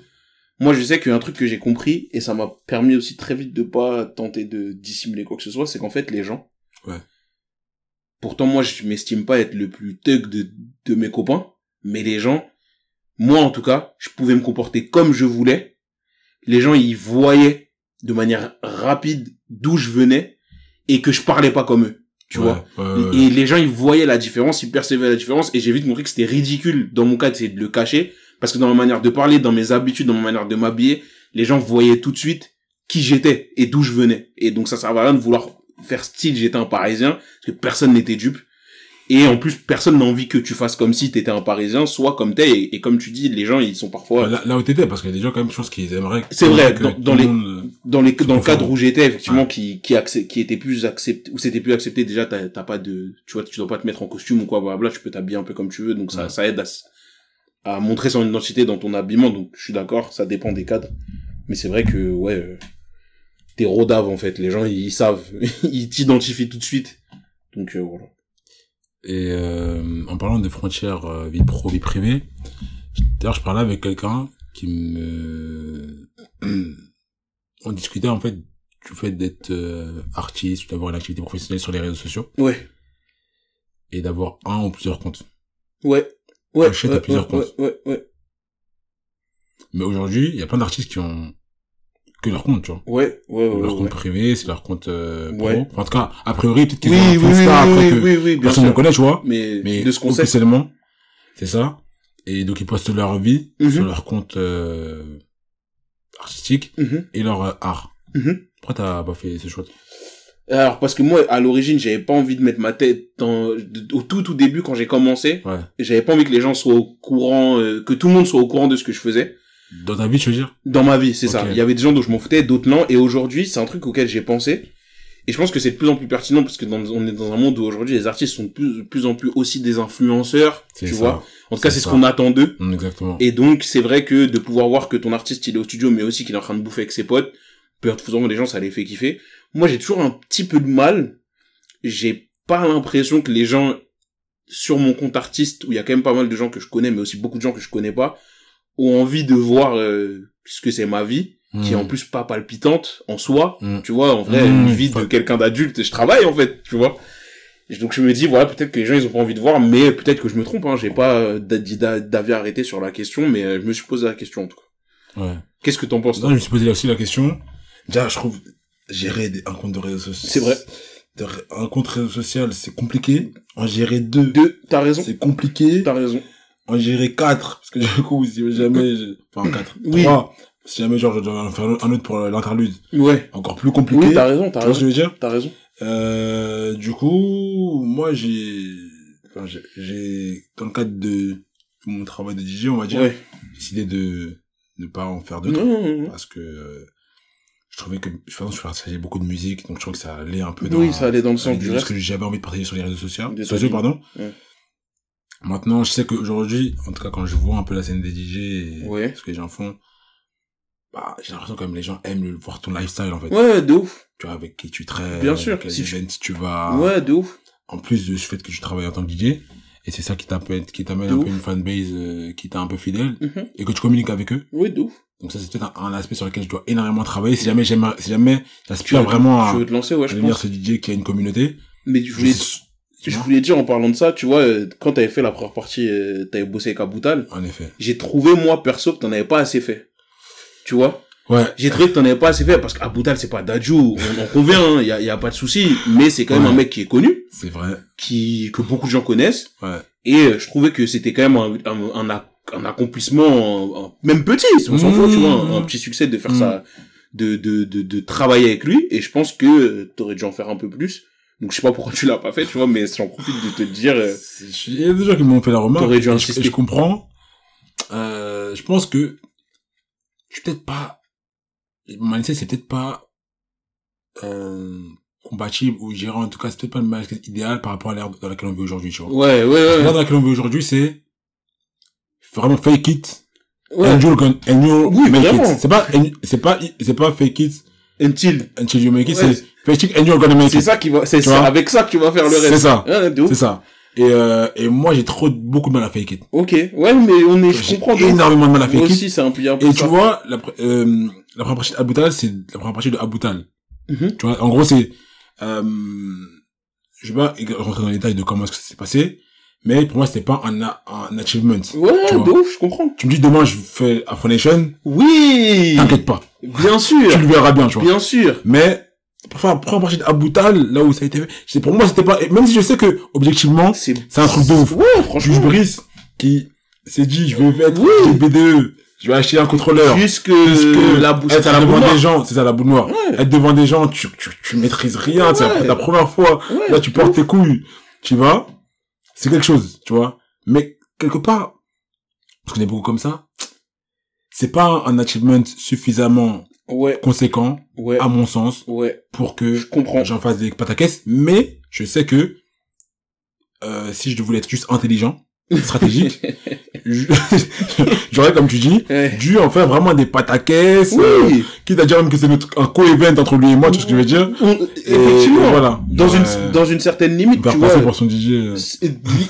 moi, je sais qu'il y a un truc que j'ai compris, et ça m'a permis aussi très vite de pas tenter de dissimuler quoi que ce soit, c'est qu'en fait, les gens. Ouais. Pourtant, moi, je m'estime pas être le plus thug de, de mes copains, mais les gens, moi, en tout cas, je pouvais me comporter comme je voulais. Les gens, ils voyaient de manière rapide d'où je venais, et que je parlais pas comme eux. Tu Ouais, vois? Et les gens, ils voyaient la différence, ils percevaient la différence, et j'ai vite compris que c'était ridicule, dans mon cas, d'essayer de le cacher, parce que dans ma manière de parler, dans mes habitudes, dans ma manière de m'habiller, les gens voyaient tout de suite qui j'étais et d'où je venais. Et donc ça servait à rien de vouloir faire style j'étais un parisien, parce que personne n'était dupe. Et en plus, personne n'a envie que tu fasses comme si t'étais un parisien, soit comme t'es, et, et comme tu dis, les gens, ils sont parfois, Là, là où t'étais, parce qu'il y a des gens quand même, je pense qu'ils aimeraient. C'est vrai, que dans- les- monde- dans les dans le cadre où j'étais effectivement qui qui qui était plus accepté où c'était plus accepté déjà t'as t'as pas de tu vois tu dois pas te mettre en costume ou quoi blablabla tu peux t'habiller un peu comme tu veux donc ça Ouais. ça aide à à montrer son identité dans ton habillement. Donc, je suis d'accord, ça dépend des cadres. Mais c'est vrai que, ouais, euh, t'es rodave, en fait. Les gens, ils, savent. ils t'identifient tout de suite. Donc, euh, voilà. Et euh, en parlant des frontières euh, vie pro, vie privée, d'ailleurs, je parlais avec quelqu'un qui me... On discutait, en fait, du fait d'être euh, artiste, d'avoir une activité professionnelle sur les réseaux sociaux. Ouais. Et d'avoir un ou plusieurs comptes. Ouais. Ouais. Achète à ouais, plusieurs ouais, comptes. ouais, ouais, Mais aujourd'hui, il y a plein d'artistes qui ont que leur compte, tu vois. ouais, ouais, ouais, leur ouais. compte privé, c'est leur compte euh, pro. Ouais. Enfin, en tout cas, a priori, peut-être qu'ils Oui, ont oui, un oui, après oui, que oui, personne ne connaît, tu vois. Mais, Mais de ce qu'on sait. officiellement, c'est ça. Et donc, ils postent leur vie Mhm. sur leur compte euh, artistique Mhm, et leur euh, art. mhm. Pourquoi t'as pas fait ce choix Alors, parce que moi, à l'origine, j'avais pas envie de mettre ma tête dans, au tout, tout début, quand j'ai commencé. Ouais. J'avais pas envie que les gens soient au courant, euh, que tout le monde soit au courant de ce que je faisais. Dans ta vie, tu veux dire? Dans ma vie, c'est ça. Il y avait des gens dont je m'en foutais, d'autres non. Et aujourd'hui, c'est un truc auquel j'ai pensé. Et je pense que c'est de plus en plus pertinent parce que dans, on est dans un monde où aujourd'hui les artistes sont de plus, de plus en plus aussi des influenceurs, tu ça. vois. En tout cas, C'est ce qu'on attend d'eux. Mm, Exactement. Et donc, c'est vrai que de pouvoir voir que ton artiste, il est au studio, mais aussi qu'il est en train de bouffer avec ses potes, peut souvent les gens, ça les fait kiffer. Moi, j'ai toujours un petit peu de mal. J'ai pas l'impression que les gens, sur mon compte artiste, où il y a quand même pas mal de gens que je connais, mais aussi beaucoup de gens que je connais pas, ont envie de voir euh, ce que c'est ma vie, qui est Mm. en plus pas palpitante en soi. Mm. Tu vois, en vrai, Mm, une vie de quelqu'un d'adulte, je travaille en fait, tu vois. Et donc je me dis, voilà, peut-être que les gens, ils ont pas envie de voir, mais peut-être que je me trompe, hein. J'ai pas euh, d'avis arrêté sur la question, mais euh, je me suis posé la question, en tout cas. Ouais. Qu'est-ce que t'en penses, Non, je me suis posé aussi la question. Déjà, je trouve gérer des- un compte de réseau social. C'est vrai. de un compte réseau social, c'est compliqué. En gérer deux, Deux, t'as raison. c'est compliqué. T'as raison. En gérer quatre, parce que du coup, si jamais, je- enfin quatre, Oui. trois, si jamais genre je dois en faire un autre pour l'interlude, Ouais. encore plus compliqué. Oui, t'as raison, t'as tu vois ce que raison. je veux dire? T'as raison. euh, Du coup, moi j'ai, enfin, j'ai- dans le cadre de mon travail de DJ, on va dire, Ouais. décidé de ne pas en faire d'autres. Parce que euh, je trouvais que de toute façon je partageais beaucoup de musique donc je trouvais que ça allait un peu dans Oui, ça allait dans le sens du reste. que j'avais envie de partager sur les réseaux sociaux sociaux pardon Ouais. Maintenant je sais qu'aujourd'hui en tout cas quand je vois un peu la scène des DJ et Ouais. ce que les gens font bah j'ai l'impression quand même les gens aiment voir ton lifestyle en fait Ouais, de ouf. tu vois avec qui tu traînes Bien sûr, quels si tu- tu vas Ouais, de ouf. en plus du fait que tu travailles en tant que DJ et c'est ça qui t'amène qui t'amène un ouf. peu une fanbase euh, qui t'est un peu fidèle Mhm. et que tu communiques avec eux Oui, de ouf. donc ça c'est peut-être un, un aspect sur lequel je dois énormément travailler si jamais j'aime si jamais j'aspire vraiment à Tu veux te lancer, ouais, je devenir pense. ce DJ qui a une communauté Mais je voulais, Je- je voulais dire en parlant de ça, tu vois, euh, quand t'avais fait la première partie, euh, t'avais bossé avec Aboutal, en effet j'ai trouvé, moi, perso, que t'en avais pas assez fait. Tu vois? ouais J'ai trouvé que t'en avais pas assez fait parce qu'Aboutal, c'est pas Dadju, on en convient, hein, y a, y a pas de souci, mais c'est quand même Ouais. un mec qui est connu, c'est vrai qui, que beaucoup de gens connaissent, ouais et euh, je trouvais que c'était quand même un, un, un, ac- un accomplissement, un- même petit, on s'en Mmh. fout, tu vois, un, un petit succès de faire Mmh. ça, de, de, de, de travailler avec lui, et je pense que t'aurais dû en faire un peu plus. Donc je sais pas pourquoi tu l'as pas fait, tu vois, mais j'en profite de te dire. euh, il y a des gens qui m'ont fait la remarque T'aurais dû je, insister. je comprends euh, je pense que je suis peut-être pas mon mindset c'est peut-être pas euh, compatible ou gérant en tout cas c'est peut-être pas le mindset idéal par rapport à l'ère dans laquelle on vit aujourd'hui tu vois Ouais, ouais, ouais. l'ère dans laquelle on vit aujourd'hui c'est vraiment fake it ouais. and you'll, gon- and you'll Oui, make vraiment. it c'est pas c'est pas c'est pas fake it Until. until you make it Ouais. c'est fake and you're gonna make C'est it ça qui va, c'est Tu ça, avec ça que tu vas faire le reste. c'est ça ouf. c'est ça et euh, et moi j'ai trop beaucoup de mal à fake it Ok. Ouais, mais on est, je comprends. énormément de mal à Moi fake it aussi, c'est un peu Et ça. tu vois, la, euh, la première partie de Aboutal, c'est la première partie de Aboutal. Mhm. Tu vois, en gros, c'est, euh, je vais pas rentrer dans les détails de comment est-ce que ça s'est passé, mais pour moi, c'était pas un, a- un achievement. Ouais, Tu de ouf, je comprends. Tu me dis, demain, je fais Afro Nation, Oui! t'inquiète pas. Bien Tu sûr! le verras bien, tu vois. Bien sûr! Mais, pour faire la première partie de Aboutal, là où ça a été fait, c'est, pour moi, c'était pas, même si je sais que, objectivement, C'est, c'est un truc de ouf. Ouais, Juge franchement. Brice, qui s'est dit, je vais être Oui. BDE, je vais acheter un contrôleur. Jusque, Puisque la bouche, être à la devant des gens, c'est ça la boule noire. Ouais. Être devant des gens, tu, tu, tu maîtrises rien, c'est Ouais. la, la première fois, Ouais, là tu portes ouf. tes couilles, tu vois, c'est quelque chose, tu vois. Mais quelque part, je connais beaucoup comme ça, c'est pas un achievement suffisamment Ouais, conséquent, ouais, à mon sens, ouais. pour que Je j'en fasse des pataquès, mais je sais que euh, si je voulais être juste intelligent, stratégique. J'aurais, comme tu dis, Ouais. dû en faire vraiment des pataquès. euh, Oui. quitte à dire même que c'est un co-event entre lui et moi, tu vois ce que je veux dire. Effectivement. et voilà. Dans une, dans une certaine limite, Faire tu vois. pour son DJ. euh,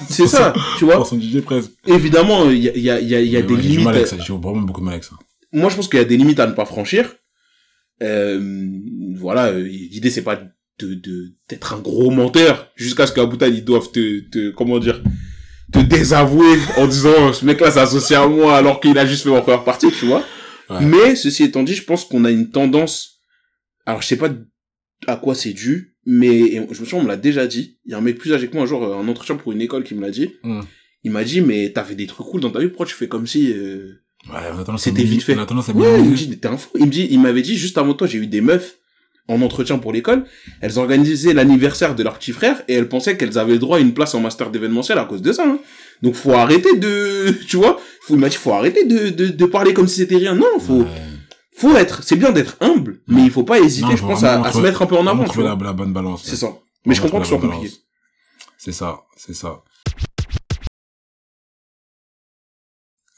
C'est ça, tu vois. Pour son DJ presque. Évidemment, il y a, y a, y a, y a des ouais, limites. J'ai vraiment beaucoup de mal avec ça. Moi, je pense qu'il y a des limites à ne pas franchir. Euh, voilà, euh, l'idée c'est pas de de- d'être un gros menteur jusqu'à ce qu'à bout ils doivent te, te comment dire te désavouer en disant ce mec-là s'est associé à moi alors qu'il a juste fait en première partie, tu vois. Ouais. Mais ceci étant dit, je pense qu'on a une tendance. Alors je sais pas à quoi c'est dû, mais et je me souviens on me l'a déjà dit. Il y a un mec plus âgé que moi un jour, euh, un entretien pour une école qui me l'a dit. Mm. Il m'a dit mais t'as fait des trucs cool dans ta vie, pourquoi tu fais comme si euh, Ouais, C'était vite fait. Ouais, il me dit, mais t'es un fou. Il me dit, il m'avait dit, juste avant toi, j'ai eu des meufs en entretien pour l'école. Elles organisaient l'anniversaire de leur petit frère et elles pensaient qu'elles avaient le droit à une place en master d'événementiel à cause de ça. hein. Donc faut arrêter de, tu vois, faut, il m'a dit, faut arrêter de, de, de parler comme si c'était rien. Non, faut, Ouais. faut être, c'est bien d'être humble, mais il faut pas hésiter, Non, je pense, à, se mettre un peu en avant, trouver la, la bonne balance. C'est ça. Mais je comprends que ce soit compliqué. C'est ça, c'est ça.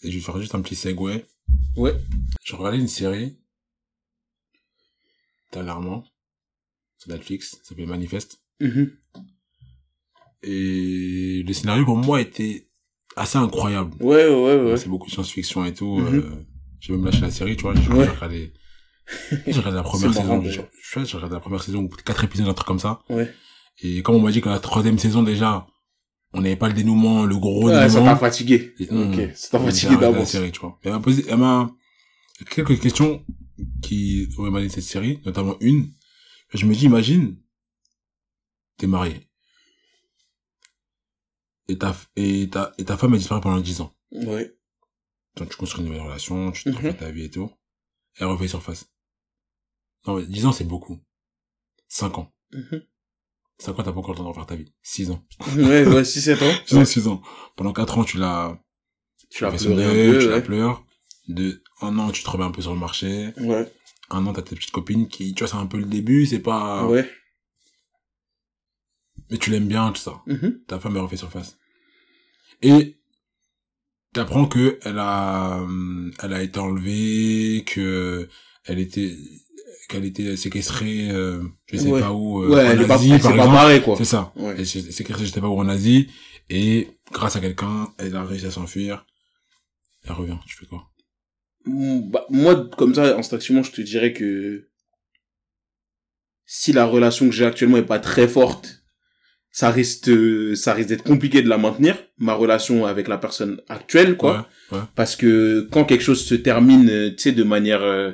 Et je vais faire juste un petit segue. Ouais. J'ai regardé une série, dernièrement, sur Netflix, ça s'appelle Manifeste. Mhm. Et le scénario pour moi était assez incroyable. Ouais, ouais, ouais. C'est beaucoup de science-fiction et tout. Mhm. euh, j'ai même lâché la série, tu vois. J'ai Ouais. regardé, j'ai regardé la première saison. Je je- j'ai regardé la première saison, quatre épisodes, un truc comme ça. Ouais. Et comme on m'a dit que la troisième saison déjà, on n'avait pas le dénouement, le gros Ouais, ça dénouement. t'a fatigué. Et, Ok, ça t'a fatigué d'avance. série, tu vois. Elle m'a posé, elle m'a, quelques questions qui auraient de cette série, notamment une. Je me dis, imagine, t'es marié. Et ta, et ta, et ta femme a disparu pendant 10 ans. Ouais. Donc tu construis une nouvelle relation, tu te Mhm. refais ta vie et tout. Elle refait surface. Non, mais 10 ans, c'est beaucoup. 5 ans. Mhm. 5 ans, t'as pas encore le temps de refaire ta vie? 6 ans. Ouais, ouais, 6-7 ans. 6 ans, 6 ans. Pendant 4 ans, tu l'as, Tu l'as pleuré peu, tu la ouais. pleures. De un an, tu te remets un peu sur le marché. Ouais. Un an, t'as tes petites copines qui, tu vois, c'est un peu le début, c'est pas, Ouais. mais tu l'aimes bien, tout ça. Mhm. Ta femme, elle refait surface. Et, t'apprends que elle a, elle a été enlevée, que elle était, qu'elle était séquestrée, euh, je sais Ouais. pas où, euh, Ouais, en elle est pas, Asie, elle s'est par pas exemple. marrée, quoi. C'est ça. Ouais. Elle séquestrée, je sais pas où en Asie, et grâce à quelqu'un, elle a réussi à s'enfuir. Elle revient, tu fais quoi? Mm, Bah, moi, comme ça, instinctivement, je te dirais que si la relation que j'ai actuellement est pas très forte, ça risque, ça risque d'être compliqué de la maintenir, ma relation avec la personne actuelle, quoi. Ouais, ouais. Parce que quand quelque chose se termine, tu sais, de manière euh,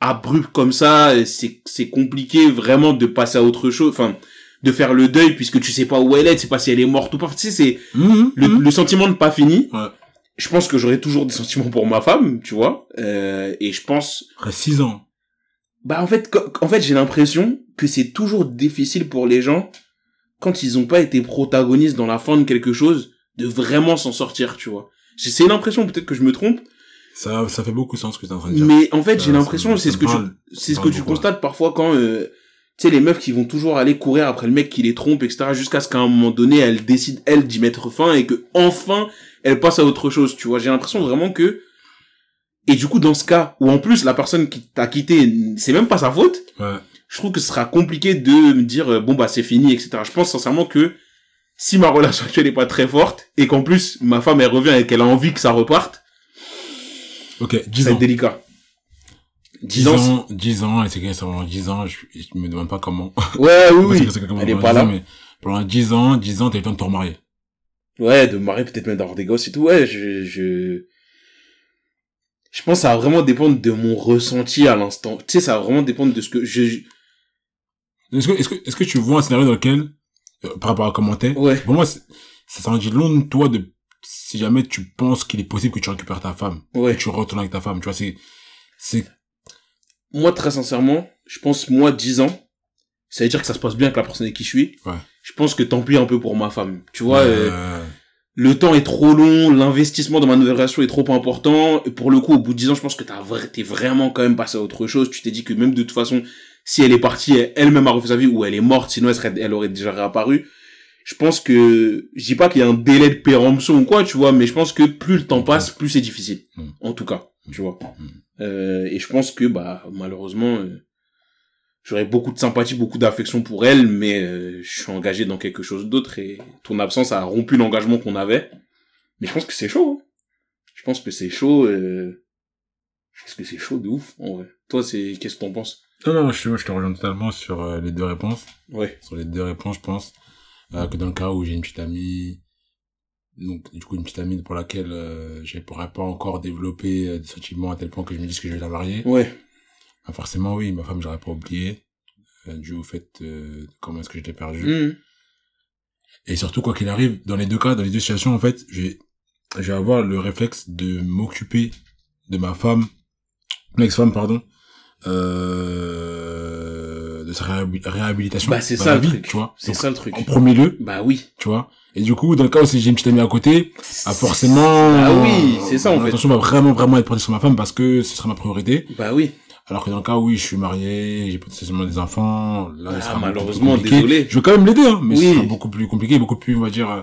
abrupte comme ça, c'est c'est compliqué vraiment de passer à autre chose, enfin, de faire le deuil puisque tu sais pas où elle est, tu sais pas si elle est morte ou pas. Tu sais, c'est Mhm, le, mhm. le sentiment de pas fini. Ouais. Je pense que j'aurai toujours des sentiments pour ma femme, tu vois. Euh, et je pense, Après 6 ans. bah en fait, en fait, j'ai l'impression que c'est toujours difficile pour les gens quand ils ont pas été protagonistes dans la fin de quelque chose de vraiment s'en sortir, tu vois. J'ai- C'est l'impression, peut-être que je me trompe, Ça, ça fait beaucoup de sens ce que t'es en train de dire. mais en fait, j'ai l'impression, c'est ce que tu, c'est ce que tu constates parfois quand, euh, tu sais, les meufs qui vont toujours aller courir après le mec qui les trompe, etc., jusqu'à ce qu'à un moment donné, elles décident, elles, d'y mettre fin et que, enfin, elles passent à autre chose, tu vois. J'ai l'impression vraiment que, et du coup, dans ce cas, où en plus, la personne qui t'a quitté, c'est même pas sa faute, Ouais. je trouve que ce sera compliqué de me dire, euh, bon, bah, c'est fini, etc. Je pense sincèrement que, si ma relation actuelle est pas très forte, et qu'en plus, ma femme, elle revient et qu'elle a envie que ça reparte, Ok, 10 ça va ans. être délicat. 10 10 ans, ans, 10 ans, et c'est que ça pendant 10 ans, je, je me demande pas comment. Ouais, oui, oui. c'est Elle est pas 10 là. ans, mais pendant 10 ans, 10 ans, t'as le temps de te remarier. Ouais, de me marier, peut-être même d'avoir des gosses et tout. Ouais, je, je, je pense que ça va vraiment dépendre de mon ressenti à l'instant. Tu sais, ça va vraiment dépendre de ce que je, Est-ce que, est-ce que, est-ce que tu vois un scénario dans lequel, euh, par rapport à comment t'es, ouais. pour moi, c'est- ça s'en dit long de toi de, si jamais tu penses qu'il est possible que tu récupères ta femme, Ouais. que tu retournes avec ta femme, tu vois, c'est, c'est, Moi, très sincèrement, je pense, moi, 10 ans, ça veut dire que ça se passe bien avec la personne avec qui je suis. Ouais. Je pense que tant pis un peu pour ma femme. Tu vois, euh, euh, le temps est trop long, l'investissement dans ma nouvelle relation est trop important. Et pour le coup, au bout de 10 ans, je pense que t'as t'es vraiment quand même passé à autre chose. Tu t'es dit que même de toute façon, si elle est partie, elle- elle-même a refait sa vie ou elle est morte, sinon elle serait, elle aurait déjà réapparu. Je pense que je dis pas qu'il y a un délai de péremption ou quoi, tu vois, mais je pense que plus le temps passe, plus c'est difficile. Mm. En tout cas, tu vois. Mm. Euh, et je pense que bah malheureusement euh, j'aurais beaucoup de sympathie, beaucoup d'affection pour elle, mais euh, je suis engagé dans quelque chose d'autre et ton absence a rompu l'engagement qu'on avait. Mais je pense que c'est chaud. hein. Je pense que c'est chaud. Euh... Je pense que c'est chaud de ouf. En vrai. Toi, c'est qu'est-ce que t'en penses? Non, non, je, je te rejoins totalement sur les deux réponses. Ouais. Sur les deux réponses, je pense que dans le cas où j'ai une petite amie, donc du coup une petite amie pour laquelle euh, je pourrais pas encore développer euh, des sentiments à tel point que je me dise que je vais la marier, Ouais. bah, forcément oui, ma femme j'aurais pas oublié, euh, dû au fait euh, de comment est-ce que je l'ai perdu. Mhm. Et surtout, quoi qu'il arrive, dans les deux cas, dans les deux situations, en fait, je vais, je vais avoir le réflexe de m'occuper de ma femme, mon ex-femme, pardon, euh, de réhabilitation. Bah c'est ça le vie, truc. tu vois. C'est ça le truc. En premier lieu, Bah oui. tu vois. Et du coup, dans le cas où si j'ai une petite amie à côté, ah, forcément. Ah oui, c'est ça, en fait. attention va vraiment, vraiment être portée sur ma femme parce que ce sera ma priorité. Bah oui. Alors que dans le cas où oui, je suis marié, j'ai potentiellement des enfants, là, Ah, ça sera beaucoup plus malheureusement, désolé. Je veux quand même l'aider, hein, mais Oui. ce sera beaucoup plus compliqué, beaucoup plus, on va dire, euh,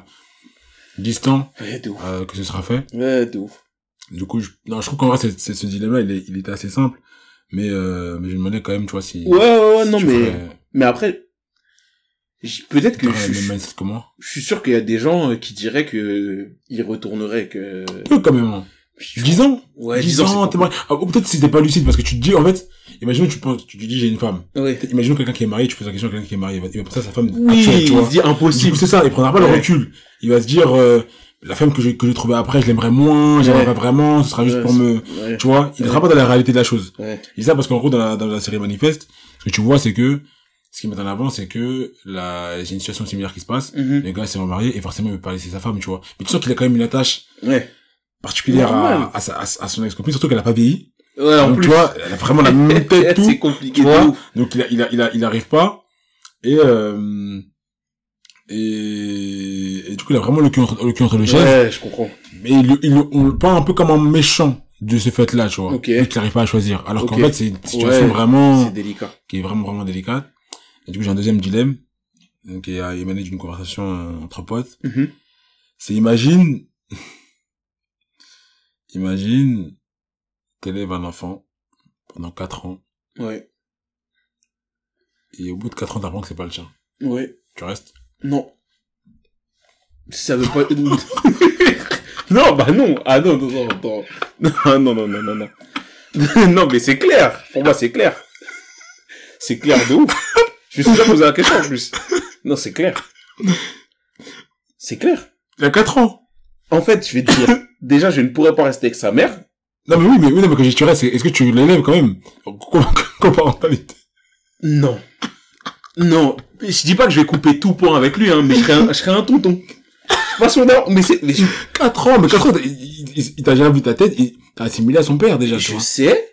distant, Ouais, euh, que ce sera fait. Ouais, de ouf. Du coup, je, non, je trouve qu'en vrai, c'est, c'est- ce dilemme-là, il, est, il était assez simple. Mais, euh, mais je me demandais quand même, tu vois, si... Ouais, ouais, ouais, non, si mais, ferais- mais après, peut-être que je, je, suis sûr qu'il y a des gens euh, qui diraient que ils retourneraient que, Peu, quand même, hein. 10 ans ouais, 10 disons, ans, t'es marié. Ah, ou peut-être si t'es pas lucide, parce que tu te dis, en fait, imagine, tu penses, tu te dis, j'ai une femme. Ouais. Imagine quelqu'un qui est marié, tu poses la question à quelqu'un qui est marié, il va, penser à sa femme Oui, actuelle, tu il se dit impossible. c'est ça, il prendra pas le recul. Il va se dire, euh, la femme que je, que j'ai trouvée après, je l'aimerais moins, j'aimerais Ouais. pas vraiment, ce sera juste Ouais, pour me, Ouais. tu vois, il ne sera pas dans la réalité de la chose. Dis ça parce qu'en gros, dans la, dans la série Manifeste, ce que tu vois, c'est que, ce qui met en avant, c'est que la, j'ai une situation similaire qui se passe, Mhm. le gars s'est remarié, et forcément, il veut pas laisser sa femme, tu vois. Mais tu sens qu'il a quand même une attache Ouais. particulière à, à, à, à son ex-copine, surtout qu'elle a pas vieilli. Ouais, en Donc, plus. tu vois, elle a vraiment la même tête, tout. c'est compliqué tu vois. Donc il a, il a, il a, il arrive pas. Et, euh, et, et du coup, il a vraiment le cul entre le, cul entre les chaises. Ouais, je comprends. Mais il, on le peint un peu comme un méchant de ce fait-là, tu vois. Ok. Qu'il n'arrive pas à choisir. Alors qu'en fait, c'est une situation Ouais, vraiment, C'est délicat. qui est vraiment, vraiment délicate. Et du coup, j'ai un deuxième dilemme, qui a émané d'une conversation euh, entre potes. Mhm. C'est imagine, imagine, t'élèves un enfant pendant 4 ans, Ouais. et au bout de 4 ans, t'apprends que c'est pas le tien. Ouais. Tu restes? Non. Ça veut pas... non, bah non. Ah non, non, non, non. Non, non, non, non, non, non. non, mais c'est clair. Pour moi, c'est clair. C'est clair de ouf. Je me suis déjà posé la question en plus. Non, c'est clair. C'est clair. Il y a 4 ans! En fait, je vais te dire. Déjà, je ne pourrais pas rester avec sa mère. Non, mais oui, mais oui, non, mais quand je restes, c'est- est-ce que tu l'élèves quand même? Coparentalité. Non. Non. Je dis pas que je vais couper tout point avec lui, hein, mais je serais un, je serais un tonton. Pas son mais c'est, mais je, 4 ans, mais 4 ans, il, il, il- il t'a jamais vu ta tête, il t'a assimilé à son père, déjà, tu je vois. sais,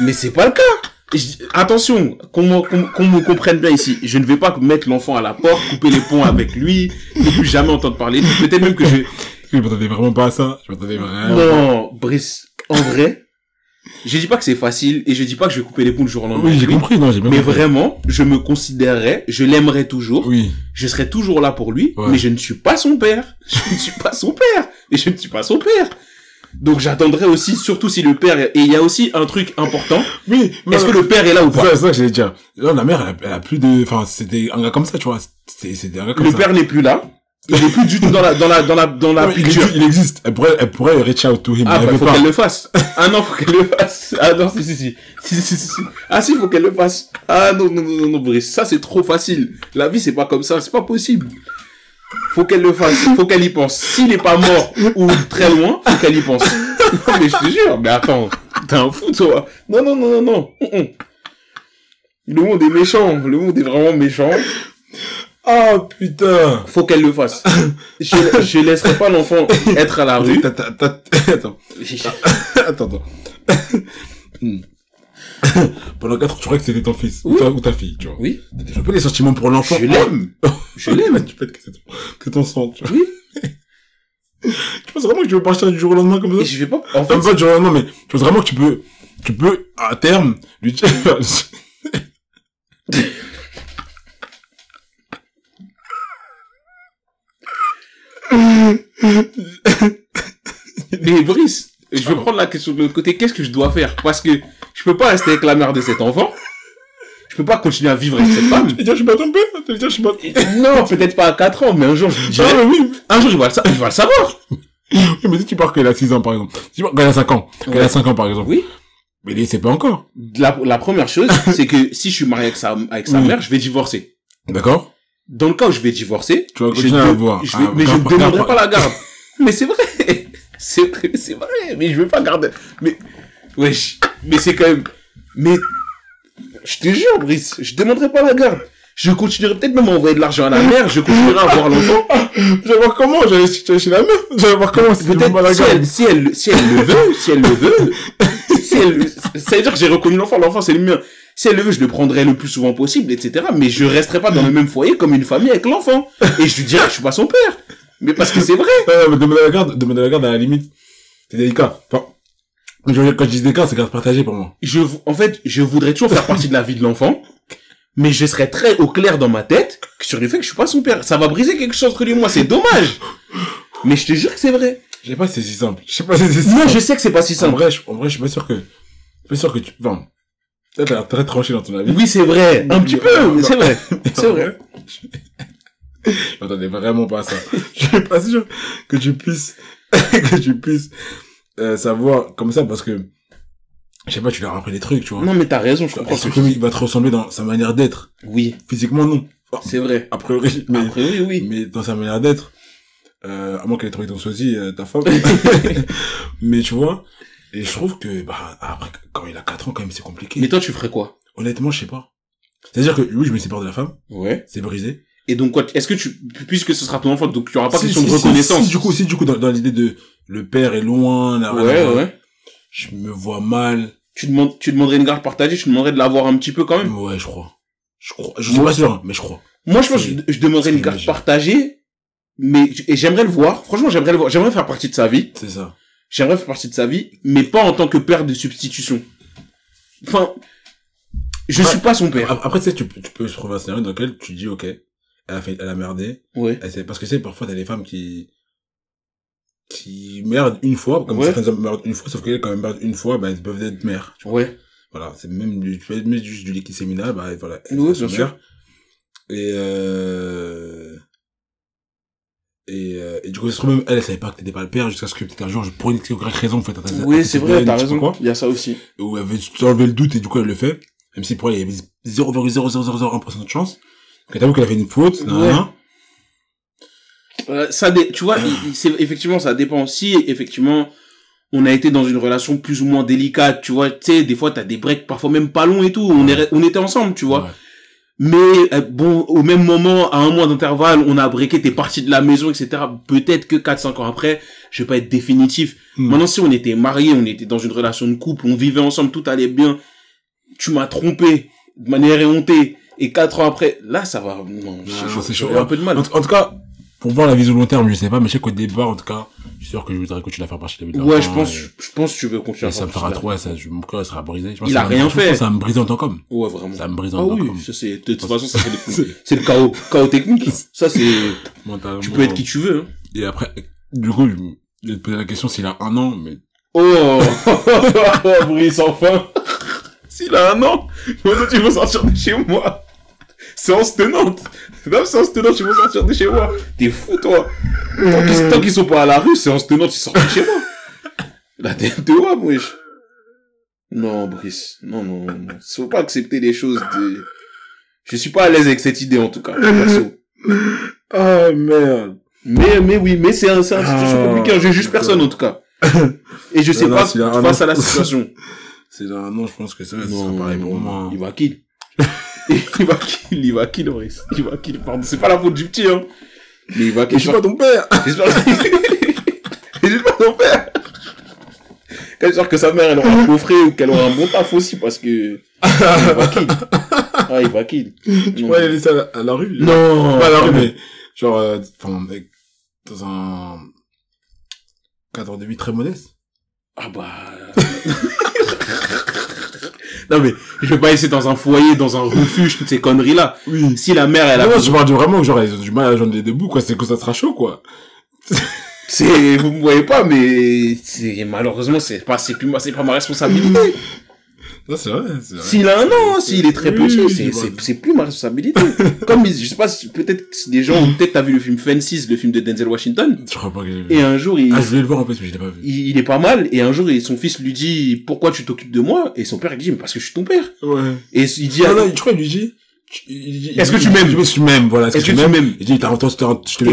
mais c'est pas le cas. Je- attention, qu'on me, qu'on- qu'on me comprenne bien ici. Je ne vais pas mettre l'enfant à la porte, couper les ponts avec lui, ne plus jamais entendre parler de lui. Peut-être même que je, Je m'attendais vraiment pas à ça. Je m'attendais vraiment. non, Brice, en vrai, je dis pas que c'est facile et je dis pas que je vais couper les ponts le jour au lendemain. Oui, j'ai compris, non, j'ai bien Mais compris. vraiment, je me considérerais, je l'aimerais toujours. Oui. je serai toujours là pour lui, Ouais. mais je ne suis pas son père. Je ne suis pas son père. Et je ne suis pas son père. Donc j'attendrai aussi, surtout si le père... Et il y a aussi un truc important. Oui, mais Est-ce que le père est là ou pas? C'est ça que j'allais dire. La mère, elle a, elle a plus de, enfin, c'était un gars comme ça, tu vois. C'était, un gars comme Le ça. père n'est plus là. Il est plus du tout dans la dans la dans la dans la il, picture. existe, il existe. Elle pourrait, elle pourrait reach out to him. Ah bah faut qu'elle le fasse. Ah non, faut qu'elle le fasse. Ah non, si si si. Si si si. si. Ah si, faut qu'elle le fasse. Ah non non non non, non Brice, ça c'est trop facile. La vie c'est pas comme ça, c'est pas possible. Faut qu'elle le fasse, faut qu'elle y pense. S'il est pas mort ou très loin, faut qu'elle y pense. Non mais je te jure, mais attends, t'es un fou toi. Non non non non non. Le monde est méchant, le monde est vraiment méchant. Ah, putain. Faut qu'elle le fasse. Je, je laisserai pas l'enfant être à la rue. T'as- t'as- t'as- Attends. Attends, attends. Hmm. Pendant 4 ans, tu crois que c'était ton fils. Ou, ta, ou ta fille, tu vois. Oui, T'as développé des sentiments pour l'enfant. je l'aime. Je l'aime. tu peux que c'est ton, que ton sang, tu vois. Oui. Tu penses vraiment que tu veux partir du jour au lendemain comme ça? Et je vais pas. En fait, pas du jour au lendemain, mais tu penses vraiment que tu peux, tu peux, à terme, lui dire, Mais Brice, je vais prendre la question de l'autre côté. Qu'est-ce que je dois faire? Parce que je peux pas rester avec la mère de cet enfant. Je peux pas continuer à vivre avec cette femme. Tu veux dire, je suis pas? Ton père Tu veux dire, je suis pas... Non, peut-être pas à 4 ans, mais un jour, je lui dirai. Ah, oui. Un jour, il va le, sa- il va le savoir. Oui, Mais si tu pars il a 6 ans, par exemple. Si tu pars quand il a 5 ans. Ouais. a 5 ans, par exemple. Oui. Mais il sait pas encore. La, la première chose, c'est que si je suis marié avec sa, avec sa Oui. mère, je vais divorcer. D'accord Dans le cas où je vais divorcer, Tu vas je de- je vais- Ah, mais je ne demanderai pas la garde. mais c'est vrai. C'est vrai, c'est vrai. Mais je vais pas garder. Mais, wesh. Mais c'est quand même, mais, je te jure, Brice, je demanderai pas la garde. Je continuerai peut-être même à envoyer de l'argent à la mère, je continuerai à voir l'enfant. Je vais voir comment, j'allais chez la mère. Je vais voir comment, si Peut-être si elle, si elle, si elle le veut, si elle le veut, si elle, ça veut dire que j'ai reconnu l'enfant, l'enfant c'est le mien. Si elle le veut, je le prendrai le plus souvent possible, etc. Mais je resterai pas dans le même foyer comme une famille avec l'enfant. Et je lui dirai que je suis pas son père. Mais parce que c'est vrai. Ouais, mais demander la garde, demander la garde à la limite. C'est délicat. Enfin, quand je dis délicat, c'est garde partagée pour moi. Je, en fait, je voudrais toujours faire partie de la vie de l'enfant. Mais je serais très au clair dans ma tête sur le fait que je suis pas son père. Ça va briser quelque chose entre lui et moi, c'est dommage. Mais je te jure que c'est vrai. Je sais pas si c'est si simple. Je sais pas si c'est si Non, simple. je sais que c'est pas si En simple. vrai, je, en vrai, je suis pas sûr que, je suis pas sûr que tu, enfin, peut-être t'as l'air très tranché dans ton avis. Oui, c'est vrai. Un petit peu, c'est vrai. C'est vrai. Je m'attendais vraiment pas à ça. Je suis pas sûr que tu puisses, que tu puisses, euh, savoir comme ça parce que, je sais pas, tu leur as appris des trucs, tu vois. Non, mais t'as raison, je comprends Est-ce ce que il va te ressembler dans sa manière d'être? Oui, Physiquement, non. C'est vrai. a priori, mais, Après, oui, oui. mais dans sa manière d'être, euh, à moins qu'elle ait trouvé ton sosie, euh, ta femme. mais tu vois, et je trouve que, bah, après, quand il a 4 ans, quand même, c'est compliqué. Mais toi, tu ferais quoi? Honnêtement, je sais pas. C'est-à-dire que, oui, je me sépare de la femme, Ouais. c'est brisé. Et donc, quoi, est-ce que tu, puisque ce sera ton enfant, donc il y aura pas Si, question si, de reconnaissance Si, du coup, si, du coup, dans, dans l'idée de, le père est loin, là, Ouais, là, ouais. je me vois mal. Tu demandes, tu demanderais une garde partagée, tu demanderais de l'avoir un petit peu quand même. Ouais, je crois. Je crois. Je suis pas sûr, hein, mais je crois. Moi, je pense que je, je demanderais une garde partagée, mais, et j'aimerais le voir. Franchement, j'aimerais le voir. J'aimerais faire partie de sa vie. C'est ça. J'aimerais faire partie de sa vie, mais pas en tant que père de substitution. Enfin, je Ouais. suis pas son père. Après, tu sais, tu, peux- tu peux trouver un scénario dans lequel tu dis, ok, elle a fait, elle a merdé. Elle sait- parce que c'est parfois t'as des femmes qui, qui merdent une fois, comme Ouais. certaines hommes merdent une fois, sauf qu'elles, quand elles merdent une fois, ben, elles peuvent être mères. tu vois. Ouais. Voilà. C'est même du, tu peux mettre juste du liquide séminal, bah, voilà. sont bien sûr. Et, euh, et, euh, et du coup, ça se trouve même, elle, elle savait pas que t'étais pas le père, jusqu'à ce que peut-être un jour, pour une quelconque raison, en fait, Oui, c'est vrai, t'as raison. Il y a ça aussi. où elle veut enlever le doute, et du coup, elle le fait. Même si pour elle, il y avait 0,0001% de chance. Donc, t'as vu qu'elle a fait une faute, Ouais. nan. Euh, ça tu vois, c'est effectivement ça dépend aussi. Effectivement, on a été dans une relation plus ou moins délicate, tu vois. Tu sais, des fois t'as des breaks, parfois même pas longs et tout. On est, on était ensemble, tu vois. Ouais. Mais euh, bon, au même moment, à un mois d'intervalle, on a breaké, t'es parti de la maison, etc. Peut-être que 4-5 ans après, je vais pas être définitif. Hmm. Maintenant, si on était mariés, on était dans une relation de couple, on vivait ensemble, tout allait bien. Tu m'as trompé de manière éhontée. Et 4 ans après, là, ça va. Non, non, c'est chaud. un peu de mal. En, en tout cas, pour voir la vision long terme, je sais pas, mais je sais qu'au départ, en tout cas, je suis sûr que je voudrais continuer à faire partie de la Ouais, je pense, et- je pense que tu veux continuer Et à ça me fera trop, ouais, ça, je- mon cœur sera brisé. Je pense Il a rien fait. Ça me briser en tant qu'homme. Ouais, vraiment. Ça me brise Ah en tant oui, qu'homme. ça c'est, de toute façon, ça c'est le, c'est le chaos, chaos technique. Ça c'est, tu peux être qui tu veux, hein. Et après, du coup, je je vais te poser la question s'il a un an, mais Oh, Brice, enfin. S'il a un an, maintenant tu veux sortir de chez moi. Séance tenante. Même séance tenante, tu veux sortir de chez moi. T'es fou, toi. Tant qu'ils, tant qu'ils sont pas à la rue, séance tenante, ils sortent de chez moi. La tête de moi, wesh. Non, Brice. Non, non, non. Faut pas accepter les choses de... Je suis pas à l'aise avec cette idée, en tout cas. perso. Ah, merde. Mais, mais oui, mais c'est un, c'est une situation Ah, compliquée. Je juge personne, en tout cas. Et je sais Non, pas, un face à la situation. C'est là, non, je pense que ça, ça sera pareil pour moi. Il va kill. il va kill, il va kill, Maurice. Il va kill. Pardon, c'est pas la faute du petit, hein. Mais il va kill. je suis pas ton père! J'espère J'espère ton père. J'espère que sa mère, elle aura un coffret ou qu'elle aura un bon taf aussi parce que. Il va kill. Ah, il va kill. Tu pourrais aller laisser à la, rue? Non. Pas à la rue, mais, genre, euh, enfin, dans un cadre de vie très modeste. Ah bah. non mais, je vais pas laisser dans un foyer, dans un refuge, toutes ces conneries là. Oui. Si la mère, elle a Non, non, je parle vraiment, genre, ils ont du mal à joindre les deux bouts, quoi, c'est que ça sera chaud, quoi. c'est, vous me voyez pas, mais c'est, malheureusement, c'est pas, c'est plus, c'est pas ma responsabilité. C'est vrai, c'est vrai. S'il a un an, s'il est très Oui, petit, oui, c'est, plus ma responsabilité. Comme, je sais pas, si- peut-être que des gens, peut-être t'as vu le film Fences, le film de Denzel Washington, Je crois pas que j'ai vu. et un jour, il, Ah, je voulais le voir en plus, mais je l'ai pas vu. il, il est pas mal, et un jour, il- son fils lui dit, pourquoi tu t'occupes de moi? Et son père, il dit, mais parce que je suis ton père. Ouais. Et il dit, Ah non, je crois qu'il lui dit, il Est-ce que il- tu m'aimes Est-ce que tu m'aimes, voilà. Est-ce que tu m'aimes? Il dit, t'as longtemps, je te je te mets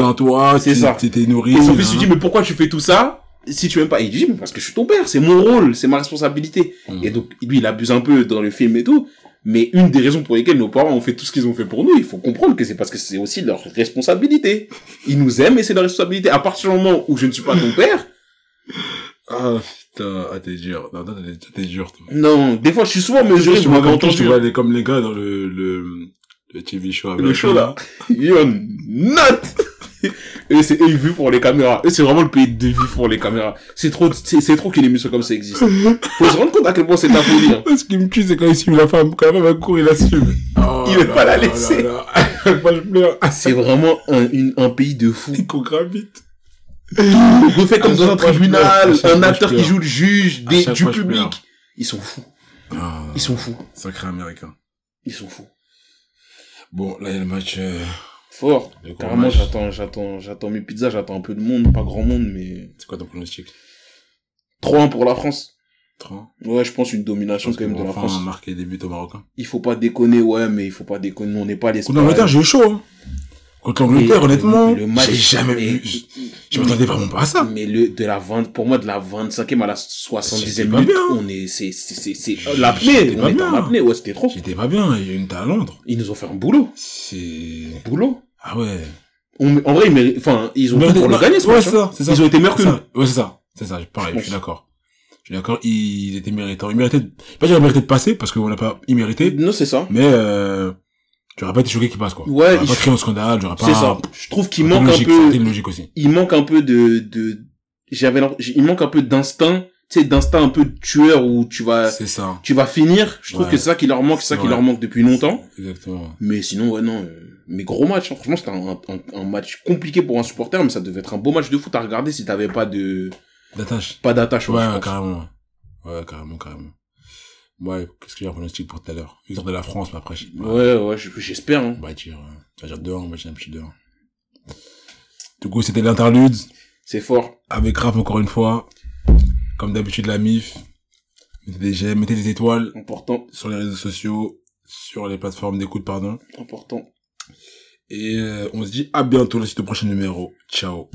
un toit, C'est tu- ça. t'étais nourri. Et son fils lui dit, mais pourquoi tu fais tout ça? Si tu m'aimes pas Il dit, mais parce que je suis ton père, c'est mon rôle, c'est ma responsabilité. Mm. Et donc, lui, il abuse un peu dans le film et tout. Mais une des raisons pour lesquelles nos parents ont fait tout ce qu'ils ont fait pour nous, il faut comprendre que c'est parce que c'est aussi leur responsabilité. Ils nous aiment et c'est leur responsabilité. À partir du moment où je ne suis pas ton père, Ah, putain, ah, t'es dur. Non, non, t'es- t'es dur, toi. non, des fois, je suis souvent mesuré, je m'avais entendu. vois aller comme les gars dans le, le, le TV show. Le show, là. You're not! Et c'est eux, ils vivent pour les caméras. Eux, c'est vraiment le pays de vivre pour les caméras. C'est trop, c'est, trop qu'une émission comme ça existe. Faut se rendre compte à quel point c'est la folie, hein. Ce qui me tue, c'est quand il suit la femme. Quand femme elle court, il la suit. Oh Il veut pas la là laisser. C'est vraiment un, une- un pays de fous. Il court grave vite. Refait comme dans un tribunal, un acteur qui joue le juge, des, du public. Ils sont fous. Ah, Ils sont fous. Sacré américain. Ils sont fous. Bon, là, il y a le match. euh, Fort. Carrément, j'attends, j'attends, j'attends mes pizzas, j'attends un peu de monde, pas grand monde, mais C'est quoi ton pronostic? 3-1 pour la France. 3 Ouais, je pense une domination quand même de la France. marquer des buts au Marocain. Il faut pas déconner, ouais, mais il faut pas déconner. On n'est pas les Contre l'Angleterre, j'ai eu chaud. Hein. Contre l'Angleterre, Mais honnêtement, le match- j'ai jamais mais- vu. Je m'attendais vraiment pas à ça. Mais le, de la 20, pour moi, de la 25e à la 70e C'était pas minute, bien. on est, c'est, c'est, c'est, l'apnée, on pas est bien. en apnée, ouais, c'était trop. J'étais pas bien, il y a une à Londres. Ils nous ont fait un boulot. C'est... Boulot. Ah ouais. On, en vrai, ils méritent, enfin, ils ont Mais tout pour le gagner, ce ouais, match, c'est hein. ça, c'est ça. Ils ont été meilleurs que nous. Ouais, c'est ça. C'est ça, pareil, Je suis d'accord. Je suis d'accord, ils étaient méritants. Ils méritaient, de- pas dire méritaient de passer, parce qu'on n'a pas immérité, Non, c'est ça. mais euh, j'aurais pas été choqué qu'ils passent, quoi. Ouais, J'aurais pas créé un scandale, j'aurais pas... C'est ça. Je trouve qu'il manque un peu, logique aussi. il manque un peu de, de, j'avais, il manque un peu d'instinct, tu sais, d'instinct un peu de tueur où tu vas, C'est ça. tu vas finir. Je trouve Ouais. que c'est ça qui leur manque, c'est ça qui leur manque depuis longtemps. Exactement. Mais sinon, ouais, non, euh, mais gros match, hein. franchement, c'était un, un, un match compliqué pour un supporter, mais ça devait être un beau match de foot à regarder si t'avais pas de, D'attache. pas d'attache, Ouais, pense. carrément. Ouais, carrément, carrément. Ouais, qu'est-ce que j'ai un pronostic pour tout à l'heure? Victoire de la France, mais après. Ouais, ouais, je- j'espère, hein. On va dire, euh, tu vas dire 2 on va dire un petit 2 Du coup, c'était l'interlude. C'est fort. Avec Raph, encore une fois. Comme d'habitude, la MIF. Mettez des j'aime, mettez des étoiles Important, sur les réseaux sociaux, sur les plateformes d'écoute, pardon. important. Et euh, on se dit à bientôt dans le prochain numéro. Ciao.